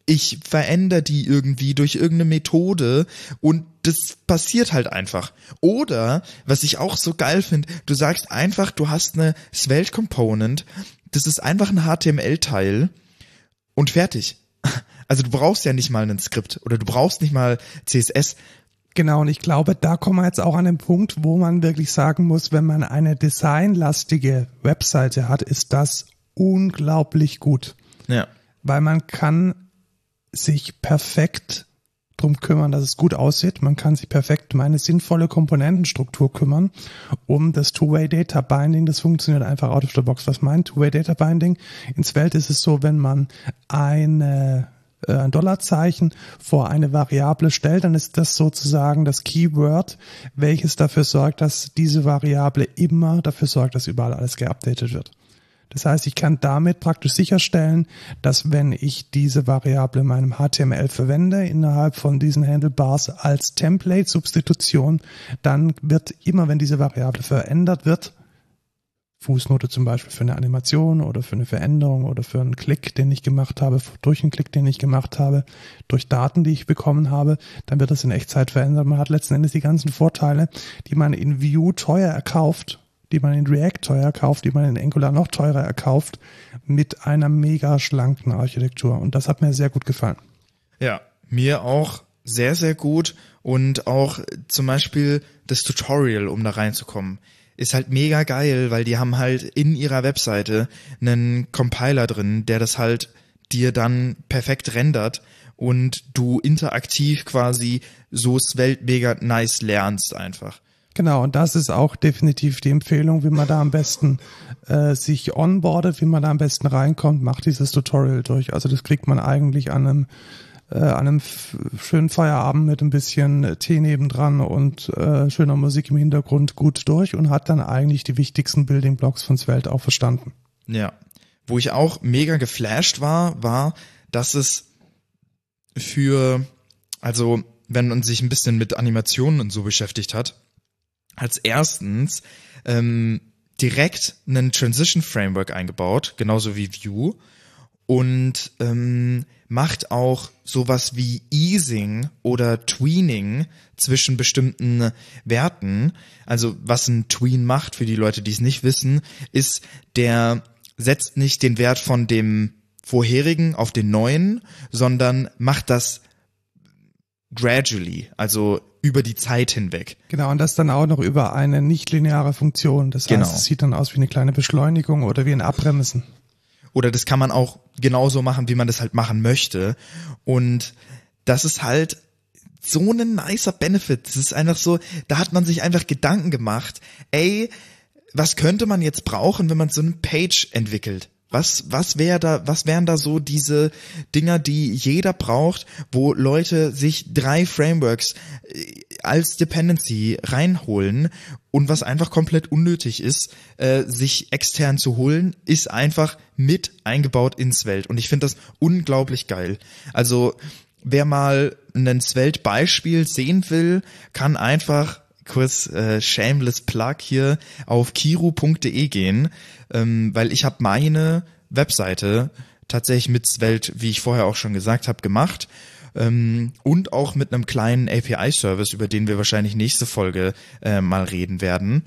A: ich verändere die irgendwie durch irgendeine Methode und das passiert halt einfach. Oder, was ich auch so geil finde, du sagst einfach, du hast eine Svelte Component, das ist einfach ein HTML-Teil und fertig. Also du brauchst ja nicht mal ein Skript oder du brauchst nicht mal CSS.
B: Genau, und ich glaube, da kommen wir jetzt auch an den Punkt, wo man wirklich sagen muss, wenn man eine designlastige Webseite hat, ist das unglaublich gut.
A: Ja.
B: Weil man kann sich perfekt drum kümmern, dass es gut aussieht. Man kann sich perfekt um eine sinnvolle Komponentenstruktur kümmern, um das Two-Way Data Binding. Das funktioniert einfach out of the box. Was meint Two-Way Data Binding? Ins Welt ist es so, wenn man eine äh, ein Dollarzeichen vor eine Variable stellt, dann ist das sozusagen das Keyword, welches dafür sorgt, dass diese Variable immer dafür sorgt, dass überall alles geupdatet wird. Das heißt, ich kann damit praktisch sicherstellen, dass wenn ich diese Variable in meinem HTML verwende, innerhalb von diesen Handlebars als Template-Substitution, dann wird immer, wenn diese Variable verändert wird, Fußnote zum Beispiel für eine Animation oder für eine Veränderung oder für einen Klick, den ich gemacht habe, durch einen Klick, den ich gemacht habe, durch Daten, die ich bekommen habe, dann wird das in Echtzeit verändert. Man hat letzten Endes die ganzen Vorteile, die man in Vue teuer erkauft, die man in React teuer erkauft, die man in Angular noch teurer erkauft, mit einer mega schlanken Architektur. Und das hat mir sehr gut gefallen.
A: Ja, mir auch sehr, sehr gut. Und auch zum Beispiel das Tutorial, um da reinzukommen ist halt mega geil, weil die haben halt in ihrer Webseite einen Compiler drin, der das halt dir dann perfekt rendert und du interaktiv quasi so Svelte mega nice lernst einfach.
B: Genau, und das ist auch definitiv die Empfehlung, wie man da am besten äh, sich onboardet, wie man da am besten reinkommt, macht dieses Tutorial durch. Also das kriegt man eigentlich an einem äh, einem schönen Feierabend mit ein bisschen Tee nebendran und äh, schöner Musik im Hintergrund gut durch und hat dann eigentlich die wichtigsten Building Blocks von Svelte auch verstanden.
A: Ja. Wo ich auch mega geflasht war, war, dass es für, also wenn man sich ein bisschen mit Animationen und so beschäftigt hat, als erstens ähm, direkt einen Transition Framework eingebaut, genauso wie Vue und ähm, macht auch sowas wie Easing oder Tweening zwischen bestimmten Werten. Also was ein Tween macht, für die Leute, die es nicht wissen, ist, der setzt nicht den Wert von dem vorherigen auf den neuen, sondern macht das gradually, also über die Zeit hinweg.
B: Genau, und das dann auch noch über eine nichtlineare Funktion. Das heißt, genau. es sieht dann aus wie eine kleine Beschleunigung oder wie ein Abbremsen.
A: Oder das kann man auch genauso machen, wie man das halt machen möchte. Und das ist halt so ein nicer Benefit. Das ist einfach so, da hat man sich einfach Gedanken gemacht, ey, was könnte man jetzt brauchen, wenn man so eine Page entwickelt? Was, was wäre da, was wären da so diese Dinger, die jeder braucht, wo Leute sich drei Frameworks äh, als Dependency reinholen und was einfach komplett unnötig ist, äh, sich extern zu holen, ist einfach mit eingebaut ins Welt. Und ich finde das unglaublich geil. Also, wer mal ein Svelte-Beispiel sehen will, kann einfach kurz äh, shameless plug hier auf kiru.de gehen, ähm, weil ich habe meine Webseite tatsächlich mit Svelte, wie ich vorher auch schon gesagt habe, gemacht ähm, und auch mit einem kleinen API-Service, über den wir wahrscheinlich nächste Folge äh, mal reden werden.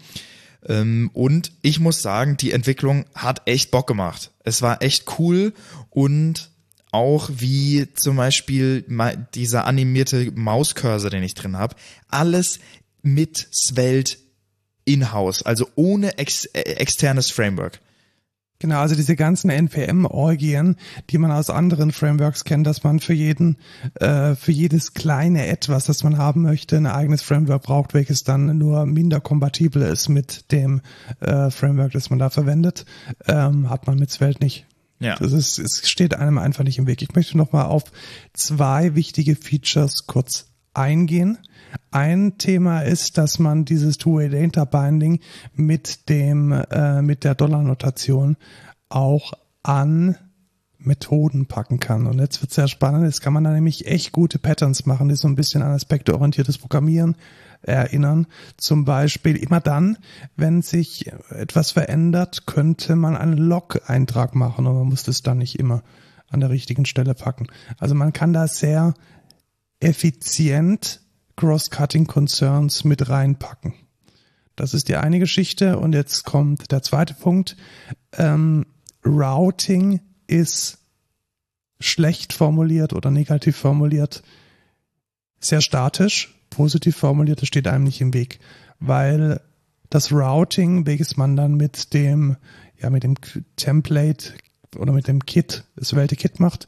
A: Ähm, und ich muss sagen, die Entwicklung hat echt Bock gemacht. Es war echt cool und auch wie zum Beispiel dieser animierte Mauscursor, den ich drin habe, alles mit Svelte in-house, also ohne ex äh, externes Framework.
B: Genau, also diese ganzen NPM-Orgien, die man aus anderen Frameworks kennt, dass man für jeden, äh, für jedes kleine Etwas, das man haben möchte, ein eigenes Framework braucht, welches dann nur minder kompatibel ist mit dem äh, Framework, das man da verwendet, ähm, hat man mit Svelte nicht. Ja. Das ist, es steht einem einfach nicht im Weg. Ich möchte nochmal auf zwei wichtige Features kurz eingehen. Ein Thema ist, dass man dieses Two-Way Data Binding mit dem äh, mit der Dollar-Notation auch an Methoden packen kann. Und jetzt wird sehr spannend. Jetzt kann man da nämlich echt gute Patterns machen, die so ein bisschen an aspekteorientiertes Programmieren erinnern. Zum Beispiel immer dann, wenn sich etwas verändert, könnte man einen Log-Eintrag machen und man muss das dann nicht immer an der richtigen Stelle packen. Also man kann da sehr effizient Cross-Cutting Concerns mit reinpacken. Das ist die eine Geschichte und jetzt kommt der zweite Punkt. Ähm, Routing ist schlecht formuliert oder negativ formuliert, sehr statisch, positiv formuliert, das steht einem nicht im Weg, weil das Routing, welches man dann mit dem, ja, mit dem Template oder mit dem Kit, das Welte Kit macht,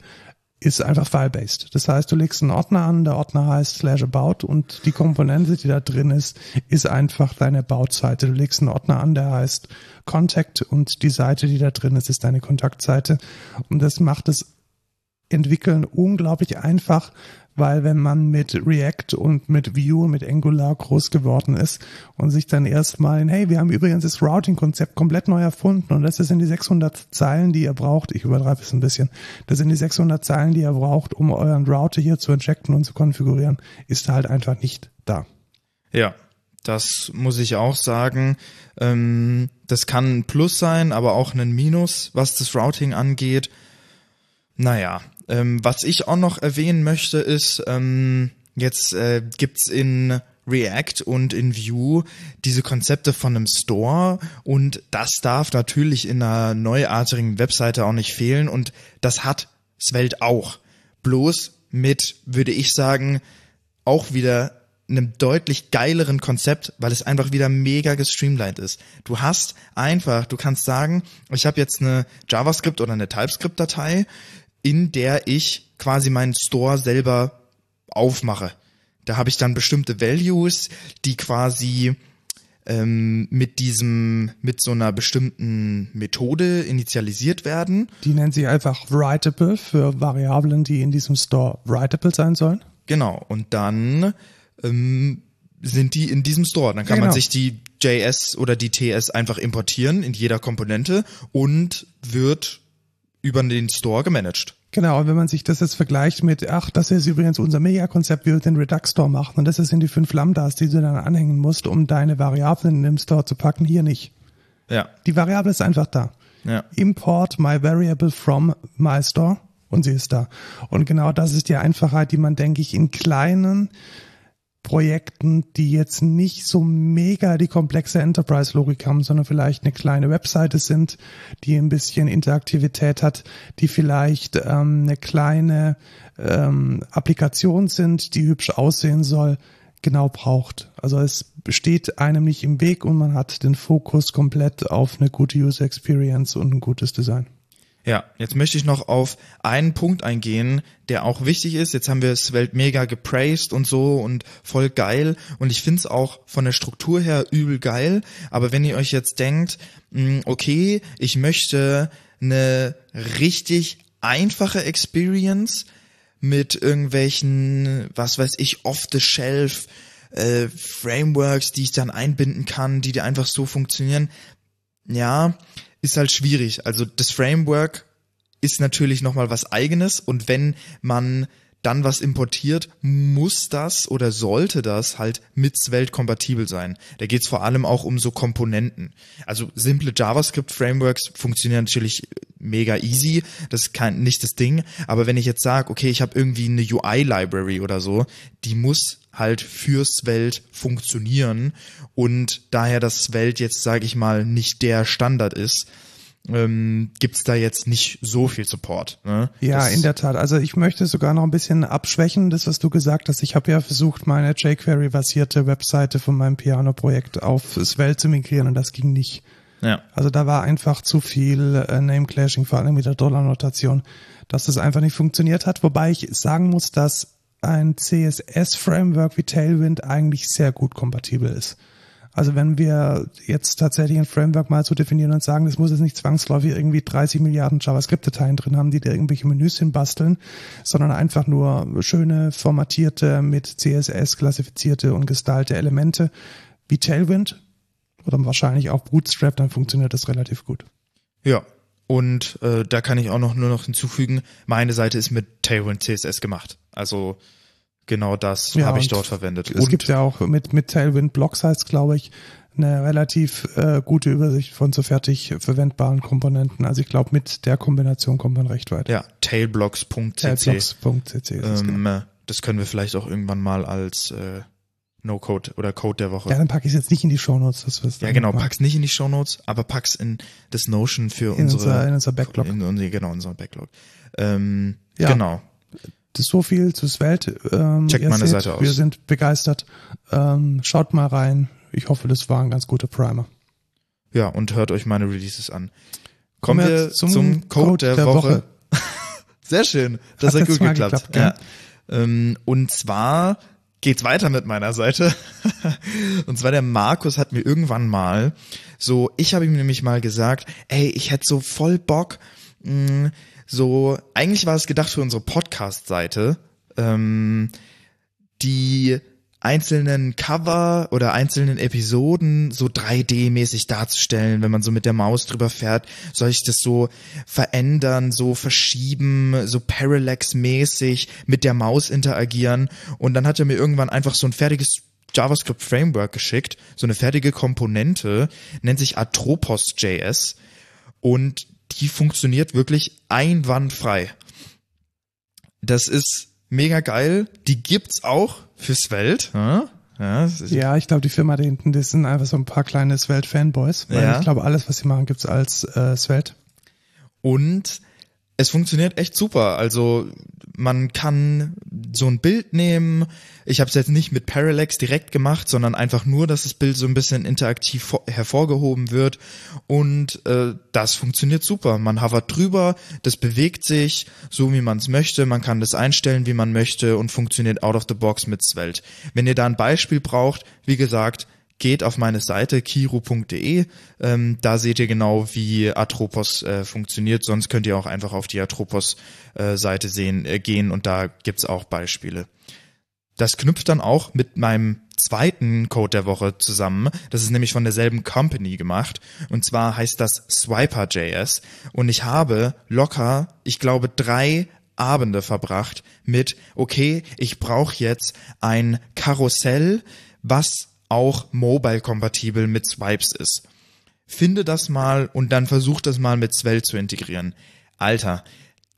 B: ist einfach file-based. Das heißt, du legst einen Ordner an, der Ordner heißt slash about und die Komponente, die da drin ist, ist einfach deine About-Seite. Du legst einen Ordner an, der heißt Contact und die Seite, die da drin ist, ist deine Kontaktseite. Und das macht das Entwickeln unglaublich einfach, weil wenn man mit React und mit Vue, mit Angular groß geworden ist und sich dann erstmal, hey, wir haben übrigens das Routing-Konzept komplett neu erfunden und das sind die 600 Zeilen, die ihr braucht, ich übertreibe es ein bisschen, das sind die 600 Zeilen, die ihr braucht, um euren Router hier zu injecten und zu konfigurieren, ist halt einfach nicht da.
A: Ja, Das muss ich auch sagen. Ähm, das kann ein Plus sein, aber auch ein Minus, was das Routing angeht. Naja, ähm, was ich auch noch erwähnen möchte, ist, ähm, jetzt äh, gibt's in React und in Vue diese Konzepte von einem Store und das darf natürlich in einer neuartigen Webseite auch nicht fehlen und das hat Svelte auch. Bloß mit, würde ich sagen, auch wieder einem deutlich geileren Konzept, weil es einfach wieder mega gestreamlined ist. Du hast einfach, du kannst sagen, ich habe jetzt eine JavaScript oder eine TypeScript-Datei, in der ich quasi meinen Store selber aufmache. Da habe ich dann bestimmte Values, die quasi ähm, mit diesem, mit so einer bestimmten Methode initialisiert werden.
B: Die nennt sich einfach writable für Variablen, die in diesem Store writable sein sollen.
A: Genau. Und dann ähm, sind die in diesem Store. Dann kann
B: Ja,
A: man
B: genau.
A: sich die JS oder die TS einfach importieren in jeder Komponente und wird über den Store gemanagt.
B: Genau, und wenn man sich das jetzt vergleicht mit, ach, das ist übrigens unser Megakonzept, wie wir den Redux Store machen, und das sind die fünf Lambdas, die du dann anhängen musst, um deine Variablen in den Store zu packen, hier nicht.
A: Ja,
B: Die Variable ist einfach da.
A: ja.
B: Import my variable from my store und sie ist da. Und genau das ist die Einfachheit, die man, denke ich, in kleinen Projekten, die jetzt nicht so mega die komplexe Enterprise-Logik haben, sondern vielleicht eine kleine Webseite sind, die ein bisschen Interaktivität hat, die vielleicht ähm, eine kleine ähm, Applikation sind, die hübsch aussehen soll, genau braucht. Also es steht einem nicht im Weg und man hat den Fokus komplett auf eine gute User Experience und ein gutes Design.
A: Ja, jetzt möchte ich noch auf einen Punkt eingehen, der auch wichtig ist. Jetzt haben wir Svelte mega gepraised und so und voll geil. Und ich find's auch von der Struktur her übel geil. Aber wenn ihr euch jetzt denkt, mh, okay, ich möchte eine richtig einfache Experience mit irgendwelchen, was weiß ich, off-the-shelf äh, Frameworks, die ich dann einbinden kann, die dir einfach so funktionieren. Ja, ist halt schwierig. Also das Framework ist natürlich nochmal was eigenes und wenn man dann was importiert, muss das oder sollte das halt mit Svelte kompatibel sein. Da geht's vor allem auch um so Komponenten. Also simple JavaScript-Frameworks funktionieren natürlich mega easy, das ist kein, nicht das Ding. Aber wenn ich jetzt sage, okay, ich habe irgendwie eine UI-Library oder so, die muss halt für Svelte funktionieren und daher das Svelte jetzt, sage ich mal, nicht der Standard ist, ähm, gibt's da jetzt nicht so viel Support. Ne?
B: Ja,
A: das,
B: in der Tat. Also ich möchte sogar noch ein bisschen abschwächen, das, was du gesagt hast. Ich habe ja versucht, meine jQuery-basierte Webseite von meinem Piano-Projekt auf Svelte zu migrieren und das ging nicht.
A: Ja,
B: Also da war einfach zu viel äh, Name-Clashing, vor allem mit der Dollar-Notation, dass das einfach nicht funktioniert hat. Wobei ich sagen muss, dass ein CSS-Framework wie Tailwind eigentlich sehr gut kompatibel ist. Also wenn wir jetzt tatsächlich ein Framework mal so definieren und sagen, das muss jetzt nicht zwangsläufig irgendwie 30 Milliarden JavaScript-Dateien drin haben, die da irgendwelche Menüs hinbasteln, sondern einfach nur schöne, formatierte, mit CSS klassifizierte und gestylte Elemente wie Tailwind oder wahrscheinlich auch Bootstrap, dann funktioniert das relativ gut.
A: ja. Und äh, da kann ich auch noch nur noch hinzufügen, meine Seite ist mit Tailwind CSS gemacht. Also genau das
B: Ja,
A: habe ich
B: und
A: dort verwendet.
B: Es gibt ja auch mit, mit Tailwind Block Size, glaube ich, eine relativ äh, gute Übersicht von so fertig verwendbaren Komponenten. Also ich glaube, mit der Kombination kommt man recht weit.
A: ja, tailblocks.cc.
B: Tailblocks.cc. das genau.
A: Ähm, äh, das können wir vielleicht auch irgendwann mal als äh, No-Code oder Code der Woche.
B: Ja, dann packe ich es jetzt nicht in die Shownotes. Das wir's
A: Ja, genau, pack's nicht in die Shownotes, aber pack's in das Notion für
B: in
A: unsere
B: unser, in unser Backlog.
A: in unser, genau, unser Backlog. Ähm,
B: Ja.
A: Genau.
B: Das ist so viel zu Svelte. Ähm,
A: Checkt meine
B: seht,
A: Seite aus.
B: Wir sind begeistert. Ähm, schaut mal rein. Ich hoffe, das war ein ganz guter Primer.
A: Ja, und hört euch meine Releases an. Kommen
B: Kommen wir
A: wir zum, Code, der, Woche. Sehr schön. Das
B: Hat
A: hat, gut geklappt.
B: geklappt,
A: ja. ähm, und zwar geht's weiter mit meiner Seite. und zwar der Markus hat mir irgendwann mal so, ich habe ihm nämlich mal gesagt, ey, ich hätte so voll Bock, mh, so, eigentlich war es gedacht für unsere Podcast-Seite, ähm, die einzelnen Cover oder einzelnen Episoden so 3D-mäßig darzustellen, wenn man so mit der Maus drüber fährt, soll ich das so verändern, so verschieben, so Parallax-mäßig mit der Maus interagieren und dann hat er mir irgendwann einfach so ein fertiges JavaScript Framework geschickt, so eine fertige Komponente, nennt sich Atropos.js und die funktioniert wirklich einwandfrei. Das ist mega geil. Die gibt's auch fürs Welt. Ja,
B: ja, ja ich glaube, die Firma da hinten, das sind einfach so ein paar kleine Svelte-Fanboys. Weil ja. ich glaube, alles, was sie machen, gibt's als äh, Svelte.
A: Und es funktioniert echt super. Also man kann so ein Bild nehmen. Ich habe es jetzt nicht mit Parallax direkt gemacht, sondern einfach nur, dass das Bild so ein bisschen interaktiv hervorgehoben wird. Und äh, das funktioniert super. Man hovert drüber, das bewegt sich so, wie man es möchte. Man kann das einstellen, wie man möchte und funktioniert out of the box mit Svelte. Wenn ihr da ein Beispiel braucht, wie gesagt, geht auf meine Seite kiro.de. Ähm, da seht ihr genau, wie Atropos äh, funktioniert. Sonst könnt ihr auch einfach auf die Atropos-Seite äh, sehen, äh, gehen und da gibt's auch Beispiele. Das knüpft dann auch mit meinem zweiten Code der Woche zusammen. Das ist nämlich von derselben Company gemacht. Und zwar heißt das Swiper.js. Und ich habe locker, ich glaube, drei Abende verbracht mit, okay, ich brauche jetzt ein Karussell, was auch mobile-kompatibel mit Swipes ist. Finde das mal und dann versuch das mal mit Svelte zu integrieren. Alter,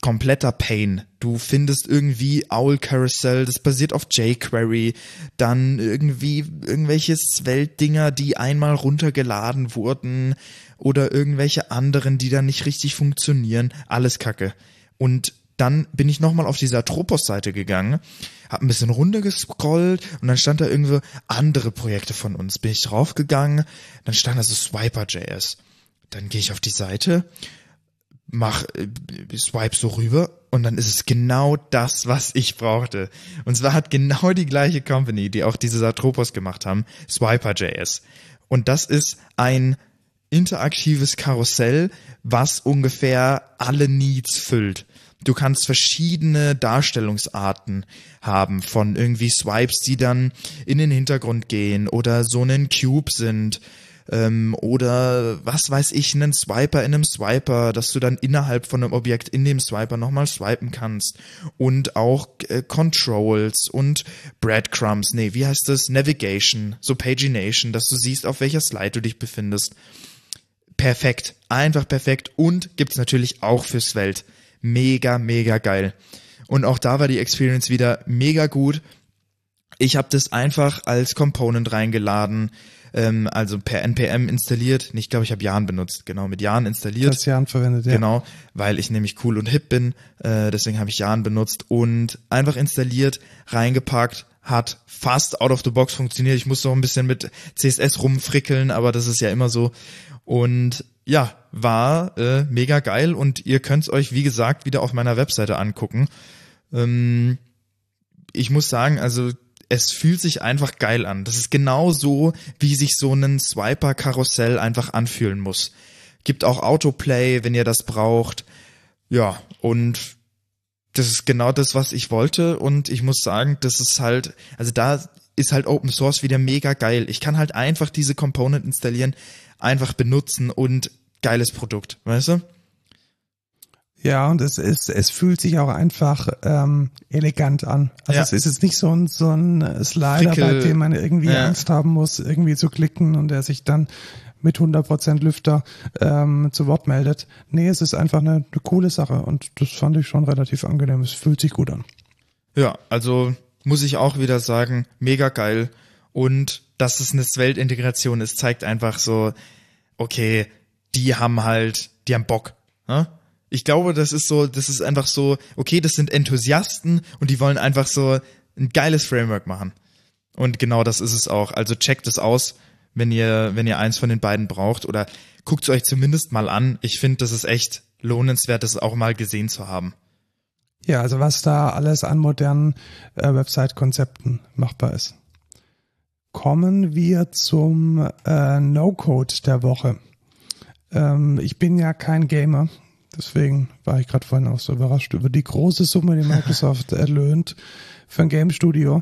A: kompletter Pain. Du findest irgendwie Owl Carousel, das basiert auf jQuery, dann irgendwie irgendwelche Svelte-Dinger, die einmal runtergeladen wurden oder irgendwelche anderen, die dann nicht richtig funktionieren. Alles Kacke. Und dann bin ich nochmal auf dieser Tropos-Seite gegangen, hab ein bisschen runtergescrollt und dann stand da irgendwo andere Projekte von uns. Bin ich draufgegangen, dann stand da so Swiper.js. Dann gehe ich auf die Seite, mach, äh, swipe so rüber und dann ist es genau das, was ich brauchte. Und zwar hat genau die gleiche Company, die auch diese Satropos gemacht haben, Swiper.js. Und das ist ein interaktives Karussell, was ungefähr alle Needs füllt. Du kannst verschiedene Darstellungsarten haben von irgendwie Swipes, die dann in den Hintergrund gehen oder so einen Cube sind ähm, oder was weiß ich, einen Swiper in einem Swiper, dass du dann innerhalb von einem Objekt in dem Swiper nochmal swipen kannst. Und auch äh, Controls und Breadcrumbs, nee, wie heißt das? Navigation, so Pagination, dass du siehst, auf welcher Slide du dich befindest. Perfekt, einfach perfekt. Und gibt's natürlich auch fürs Welt mega, mega geil. Und auch da war die Experience wieder mega gut. Ich habe das einfach als Component reingeladen, ähm, also per npm installiert. Ich glaube, ich habe Jan benutzt, genau, mit Jan installiert.
B: Das Jan verwendet, ja.
A: Genau, weil ich nämlich cool und hip bin, äh, deswegen habe ich Jan benutzt und einfach installiert, reingepackt, hat fast out of the box funktioniert. Ich musste noch ein bisschen mit CSS rumfrickeln, aber das ist ja immer so. Und ja, war äh, mega geil und ihr könnt euch, wie gesagt, wieder auf meiner Webseite angucken. Ähm, ich muss sagen, also es fühlt sich einfach geil an. Das ist genau so, wie sich so ein Swiper-Karussell einfach anfühlen muss. Gibt auch Autoplay, wenn ihr das braucht. Ja, und das ist genau das, was ich wollte. Und ich muss sagen, das ist halt, also da ist halt Open Source wieder mega geil. Ich kann halt einfach diese Component installieren, einfach benutzen und geiles Produkt, weißt du?
B: Ja, und es ist, es fühlt sich auch einfach ähm, elegant an. Also ja. es ist jetzt nicht so ein, so ein Slider, Frickel. bei dem man irgendwie ja. Angst haben muss, irgendwie zu klicken und der sich dann mit 100% Lüfter ähm, zu Wort meldet. Nee, es ist einfach eine, eine coole Sache und das fand ich schon relativ angenehm. Es fühlt sich gut an.
A: Ja, also muss ich auch wieder sagen, mega geil. Und dass es eine Weltintegration ist, zeigt einfach so, okay, die haben halt, die haben Bock. Ne? Ich glaube, das ist so, das ist einfach so, okay, das sind Enthusiasten und die wollen einfach so ein geiles Framework machen. Und genau das ist es auch. Also checkt es aus, wenn ihr, wenn ihr eins von den beiden braucht oder guckt es euch zumindest mal an. Ich finde, das ist echt lohnenswert, das auch mal gesehen zu haben.
B: Ja, also was da alles an modernen äh, Website-Konzepten machbar ist. Kommen wir zum äh, No-Code der Woche. Ähm, ich bin ja kein Gamer, deswegen war ich gerade vorhin auch so überrascht über die große Summe, die Microsoft erlöhnt für ein Game Studio.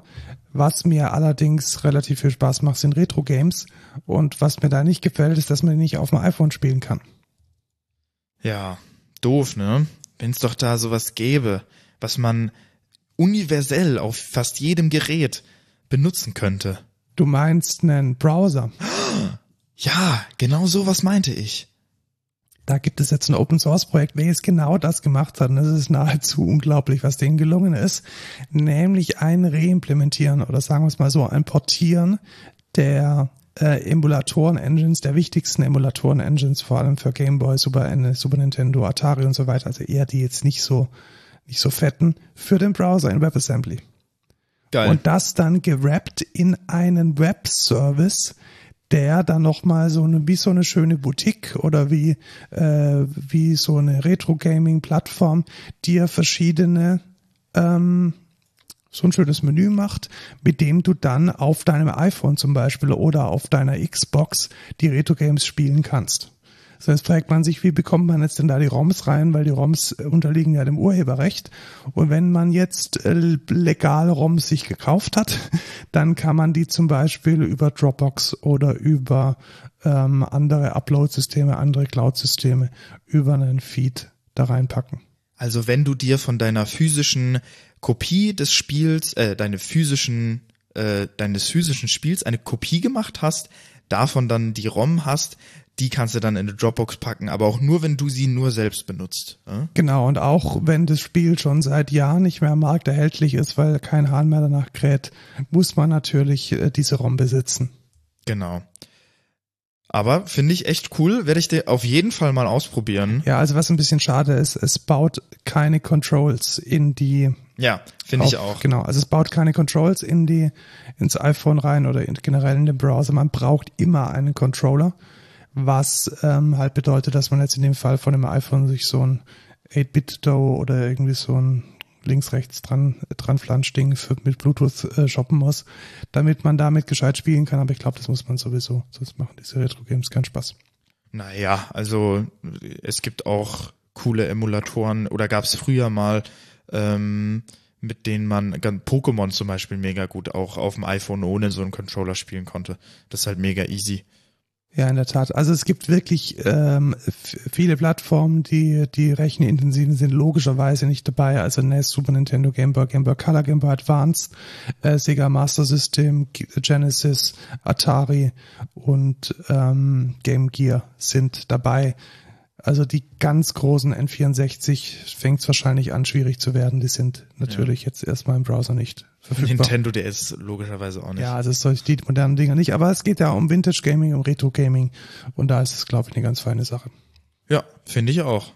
B: Was mir allerdings relativ viel Spaß macht, sind Retro-Games. Und was mir da nicht gefällt, ist, dass man die nicht auf dem iPhone spielen kann.
A: Ja, doof, ne? Wenn es doch da sowas gäbe, was man universell auf fast jedem Gerät benutzen könnte.
B: Du meinst einen Browser.
A: Ja, genau sowas meinte ich.
B: Da gibt es jetzt ein Open Source Projekt, welches genau das gemacht hat. Und es ist nahezu unglaublich, was denen gelungen ist. Nämlich ein Reimplementieren oder sagen wir es mal so, ein Portieren der äh, Emulatoren-Engines, der wichtigsten Emulatoren-Engines, vor allem für Game Boy, Super, Super Nintendo, Atari und so weiter, also eher die jetzt nicht so, nicht so fetten, für den Browser in WebAssembly.
A: Geil.
B: Und das dann gerappt in einen Web-Service, der dann nochmal so eine, wie so eine schöne Boutique oder wie, äh, wie so eine Retro-Gaming-Plattform, dir verschiedene ähm, so ein schönes Menü macht, mit dem du dann auf deinem iPhone zum Beispiel oder auf deiner Xbox die Retro-Games spielen kannst. So, jetzt fragt man sich, wie bekommt man jetzt denn da die ROMs rein, weil die ROMs unterliegen ja dem Urheberrecht. Und wenn man jetzt äh, legal ROMs sich gekauft hat, dann kann man die zum Beispiel über Dropbox oder über ähm, andere Upload-Systeme, andere Cloud-Systeme über einen Feed da reinpacken.
A: Also wenn du dir von deiner physischen Kopie des Spiels, äh, deine physischen, äh, deines physischen Spiels eine Kopie gemacht hast, davon dann die ROM hast, die kannst du dann in eine Dropbox packen, aber auch nur, wenn du sie nur selbst benutzt. Ja?
B: Genau, und auch wenn das Spiel schon seit Jahren nicht mehr am Markt erhältlich ist, weil kein Hahn mehr danach kräht, muss man natürlich äh, diese ROM besitzen.
A: Genau. Aber finde ich echt cool, werde ich dir auf jeden Fall mal ausprobieren.
B: Ja, also was ein bisschen schade ist, es baut keine Controls in die.
A: Ja, finde ich auch.
B: Genau, also es baut keine Controls in die ins iPhone rein oder in, generell in den Browser. Man braucht immer einen Controller was ähm, halt bedeutet, dass man jetzt in dem Fall von dem iPhone sich so ein 8-Bit-DO oder irgendwie so ein links-rechts dran, dran Flanschding für, mit Bluetooth äh, shoppen muss, damit man damit gescheit spielen kann. Aber ich glaube, das muss man sowieso. Sonst machen diese Retro-Games keinen Spaß.
A: Naja, also es gibt auch coole Emulatoren oder gab es früher mal, ähm, mit denen man Pokémon zum Beispiel mega gut auch auf dem iPhone ohne so einen Controller spielen konnte. Das ist halt mega easy.
B: Ja, in der Tat. Also es gibt wirklich ähm, viele Plattformen, die die rechenintensiven sind, logischerweise nicht dabei. Also NES, Super Nintendo, Game Boy, Game Boy Color, Game Boy Advance, äh, Sega Master System, Genesis, Atari und ähm, Game Gear sind dabei. Also die ganz großen N64 fängt es wahrscheinlich an, schwierig zu werden. Die sind natürlich ja. jetzt erstmal im Browser nicht
A: verfügbar. Nintendo DS logischerweise auch nicht.
B: Ja, also solche die modernen Dinger nicht. Aber es geht ja um Vintage Gaming, um Retro Gaming. Und da ist es, glaube ich, eine ganz feine Sache.
A: Ja, finde ich auch.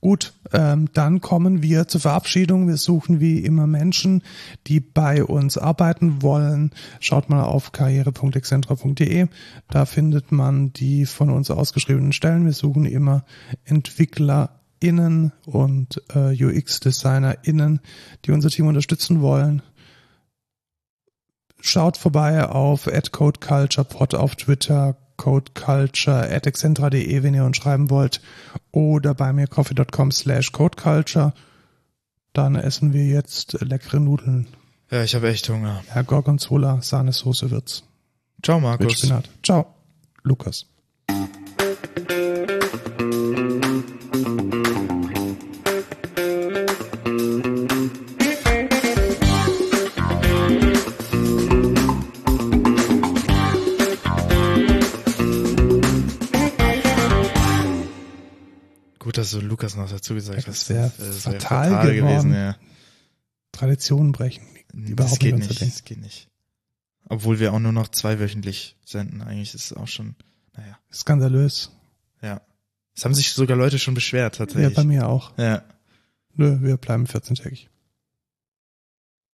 B: Gut, ähm, dann kommen wir zur Verabschiedung. Wir suchen wie immer Menschen, die bei uns arbeiten wollen. Schaut mal auf karriere.excentra.de. Da findet man die von uns ausgeschriebenen Stellen. Wir suchen immer EntwicklerInnen und äh, UX-DesignerInnen, die unser Team unterstützen wollen. Schaut vorbei auf @codeculturepod auf Twitter, codeculture at excentra.de, wenn ihr uns schreiben wollt, oder bei mir coffee.com slash codeculture. Dann essen wir jetzt leckere Nudeln.
A: Ja, ich habe echt Hunger.
B: Ja, Gorgonzola, Sahnesoße wird's.
A: Ciao, Markus.
B: Ciao, Lukas.
A: Dass du Lukas noch dazu gesagt hast.
B: Das wäre fatal, fatal gewesen, ja. Traditionen brechen.
A: Überhaupt das geht nicht, das geht nicht. Obwohl wir auch nur noch zweiwöchentlich senden, eigentlich ist es auch schon, naja.
B: Skandalös.
A: Ja. Es haben sich sogar Leute schon beschwert, tatsächlich.
B: Ja, bei mir auch.
A: Ja.
B: Nö, wir bleiben 14-tägig.